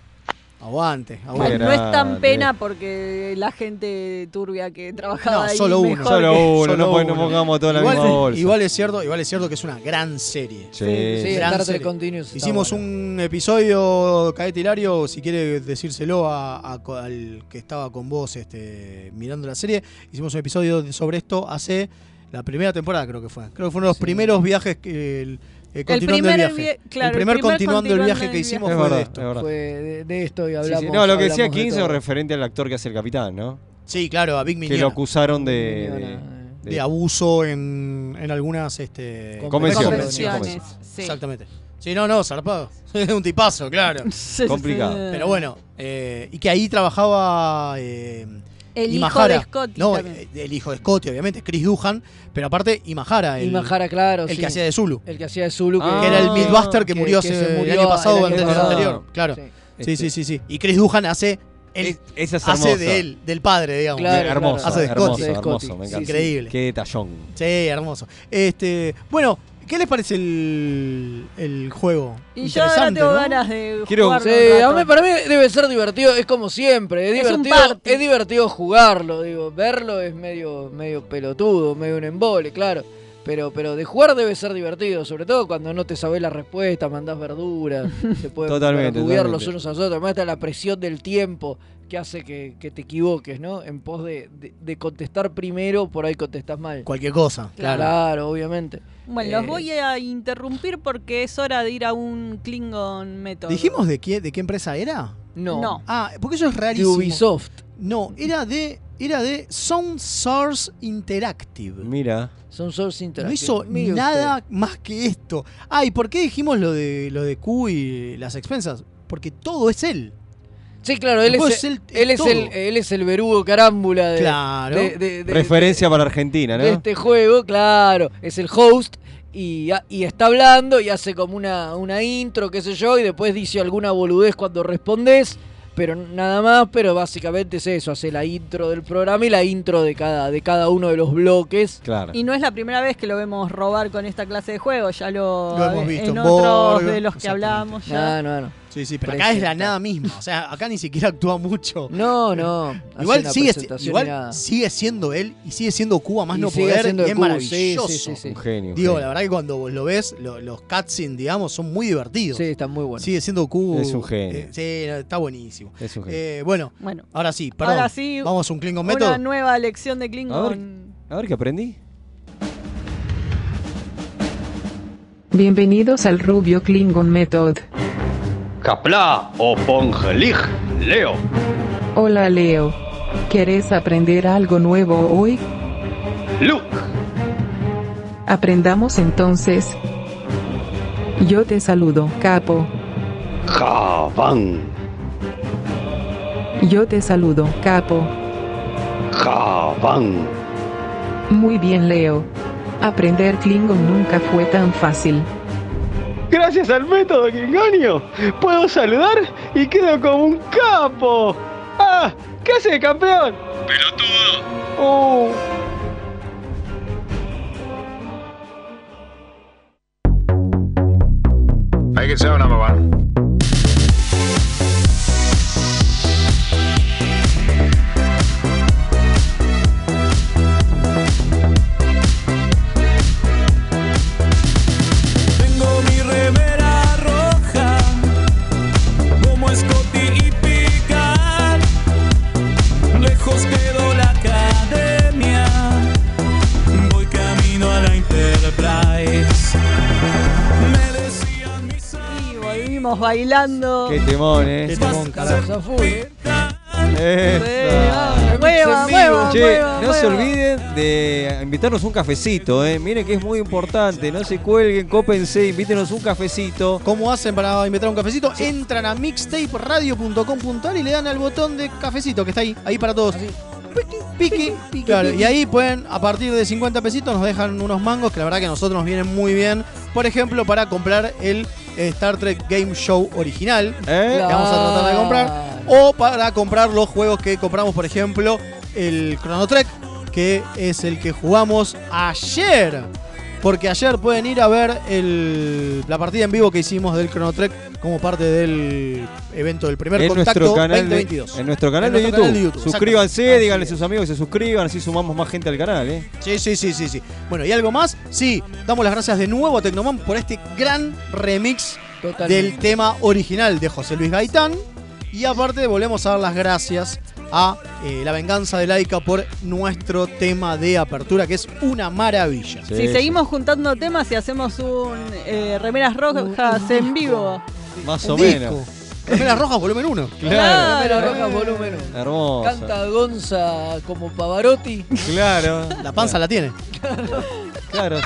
Aguante, aguante. no es tan pena porque la gente turbia que trabajaba No, ahí solo uno. mejor Solo que- uno, Solo no, pon- no uno. pongamos toda la igual, misma bolsa. igual es cierto, igual es cierto que es una gran serie. Sí. Sí, Gran serie. Continuous Hicimos bueno. un episodio, Cadete Hilario, si quiere decírselo a- a- al que estaba con vos este, mirando la serie. Hicimos un episodio sobre esto hace la primera temporada, creo que fue. Creo que fue uno de los primeros viajes que. El, eh, continuando el, primer viaje. vi- claro, el primer el primer continuando el viaje que hicimos Es fue verdad, de es esto. Fue de, de esto y Sí, hablamos. sí. No, lo que decía hablamos de 15 todo. referente al actor que hace el capitán, ¿no? Sí, claro, a Big Que Minion. lo acusaron de, de- de abuso en, en algunas este, Convenciones. convenciones. Sí. Exactamente. Sí, no, no, zarpado. un tipazo, claro. Complicado. Pero bueno, eh, y que ahí trabajaba eh, El hijo de Scotty No, también. eh, el hijo de Scotty, obviamente, Chris Duhan, pero aparte Imahara, el, Imahara, claro. el sí. que hacía de Zulu. El que hacía de Zulu. Ah. que era el Midbuster que, que- murió que hace- el año pasado o el año antes del pasado. anterior. Claro. Sí. Sí, Este- sí, sí, sí. Y Chris Duhan hace el, Es- esa es hace hermosa. de él, del padre, digamos. Claro, hermoso, claro. Hace de hermoso, Scotty. hermoso, Scotty. me Sí, encanta. increíble. Qué detallón. Sí, hermoso. Este, bueno, ¿qué les parece el, el juego? Y yo ahora tengo ¿no? ganas de Quiero- jugarlo Sí, un a rato. mí, para mí debe ser divertido, es como siempre, es divertido, party. es divertido jugarlo, digo, verlo es medio, medio pelotudo, medio un embole, claro. Pero, pero de jugar debe ser divertido, sobre todo cuando no te sabes la respuesta, mandás verduras, se puede Totalmente, jugar los unos a los otros. Además está la presión del tiempo que hace que, que te equivoques, ¿no? En pos de, de- de contestar primero, por ahí contestás mal. Cualquier cosa, Claro, claro. obviamente. Bueno, los Eh, voy a interrumpir porque es hora de ir a un Klingon Method. ¿Dijimos de qué, de qué empresa era? No. No. Ah, porque eso es De rarísimo. Ubisoft. No, era de, era de Sound Source Interactive. Mira. Son Source No Interactive. hizo Mire nada más que esto. Ah, ¿y por qué dijimos lo de lo de Q y las expensas? Porque todo es él. Sí, claro, él juego es, el, él, es el, él es el verugo carámbula de, Claro. de- de- de- Referencia para Argentina, ¿no? de este juego, claro. Es el host y, está hablando y hace como una, una intro, qué sé yo, y después dice alguna boludez cuando respondes. Pero nada más, pero básicamente es eso, hace la intro del programa y la intro de cada, de cada uno de los bloques. Claro. Y no es la primera vez que lo vemos robar con esta clase de juegos, ya lo, Lo hemos visto en en otros de los que hablamos ya. No, no, no. Sí, sí, pero acá es la nada misma. O sea, acá ni siquiera actúa mucho. No, no. Igual, una sigue, igual nada. sigue siendo él y sigue siendo Q a más Y no poder y es maravilloso. sí, sí, sí, sí. Un genio. Digo, genio. la verdad que cuando vos lo ves, lo- los cutscenes, digamos, son muy divertidos. Sí, está muy bueno. Sigue siendo Q. Es un genio. eh, sí, no, está buenísimo. Es un genio. Eh, bueno, Bueno, ahora sí, perdón. ahora sí, Vamos a un Klingon una Method. nueva lección de A ver, Klingon. a ver qué aprendí. Bienvenidos al Rubio Klingon Method. Kapla o Pongelig, Leo. Hola Leo. ¿Querés aprender algo nuevo hoy? Luke. Aprendamos entonces. Yo te saludo, capo. Javan. Yo te saludo, capo. Javan. Muy bien, Leo. Aprender Klingon nunca fue tan fácil. Gracias al método Klingonio, puedo saludar y quedo como un capo. ¡Ah! ¿Qué hace, campeón? ¡Pelotudo! ¡Oh! Make it so, number one. Bailando. Qué temón, eh. Qué temón, carajo. Mueva, mueva, Che, mueva, no se olviden de invitarnos un cafecito, eh. Miren que es muy importante. No se cuelguen, cópense, invítenos un cafecito. ¿Cómo hacen para invitar un cafecito? Entran a mixtaperadio.com.ar y le dan al botón de cafecito que está ahí, ahí para todos. Piqui, Claro, y ahí pueden, a partir de 50 pesitos, nos dejan unos mangos que la verdad que a nosotros nos vienen muy bien. Por ejemplo, para comprar el Star Trek Game Show original, ¿Eh? que vamos a tratar de comprar. O para comprar los juegos que compramos, por ejemplo, el Chrono Trek, que es el que jugamos ayer. Porque ayer pueden ir a ver el- la partida en vivo que hicimos del Chrono Trek como parte del evento del primer en contacto nuestro canal 2022. De, en nuestro canal, En de, nuestro YouTube. canal de YouTube, Suscríbanse, díganle a sus amigos que se suscriban, así sumamos más gente al canal, eh. Sí, sí, sí, sí, sí. Bueno, ¿y algo más? Sí, damos las gracias de nuevo a Tecnoman por este gran remix Totalmente. del tema original de José Luis Gaitán. Y aparte volvemos a dar las gracias a eh, La Venganza de Laika por nuestro tema de apertura, que es una maravilla. si seguimos juntando temas y hacemos un eh, remeras rojas en vivo. Más Un o disco. menos. Remeras Rojas, volumen 1. Claro. Remera roja volumen uno. Hermosa. Canta Gonza como Pavarotti. Claro. La panza la tiene. Claro,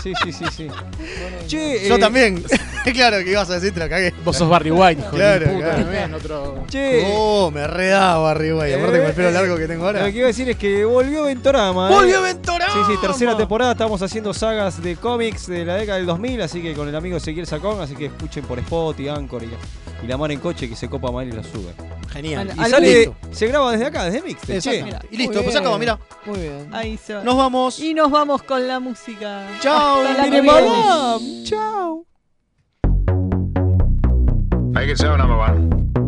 sí, sí, sí, sí. Che, Yo eh, también. claro que ibas a decir, te la cagué. Vos sos Barry White, hijo de Claro, puta, claro. también, otro- Che. Oh, me redaba arriba. Y aparte con el pelo Eh, largo que tengo ahora. Lo que iba a decir es que volvió Ventorama. ¿eh? ¡Volvió Ventorama! Sí, sí, tercera temporada. Estamos haciendo sagas de cómics de la década del 2000, así que con el amigo Ezequiel Sacón, así que escuchen por Spot y Anchor y, y La Mar en Coche que se copa mal y la sube. Genial. Y sale, se graba desde acá, desde Mixte. che. Exactamente. Y listo, pues acaba, mira. Muy bien. Ahí se va. Nos vamos. Y nos vamos con la música. Chao. Hasta la que viene. Chao. Make it so, number one.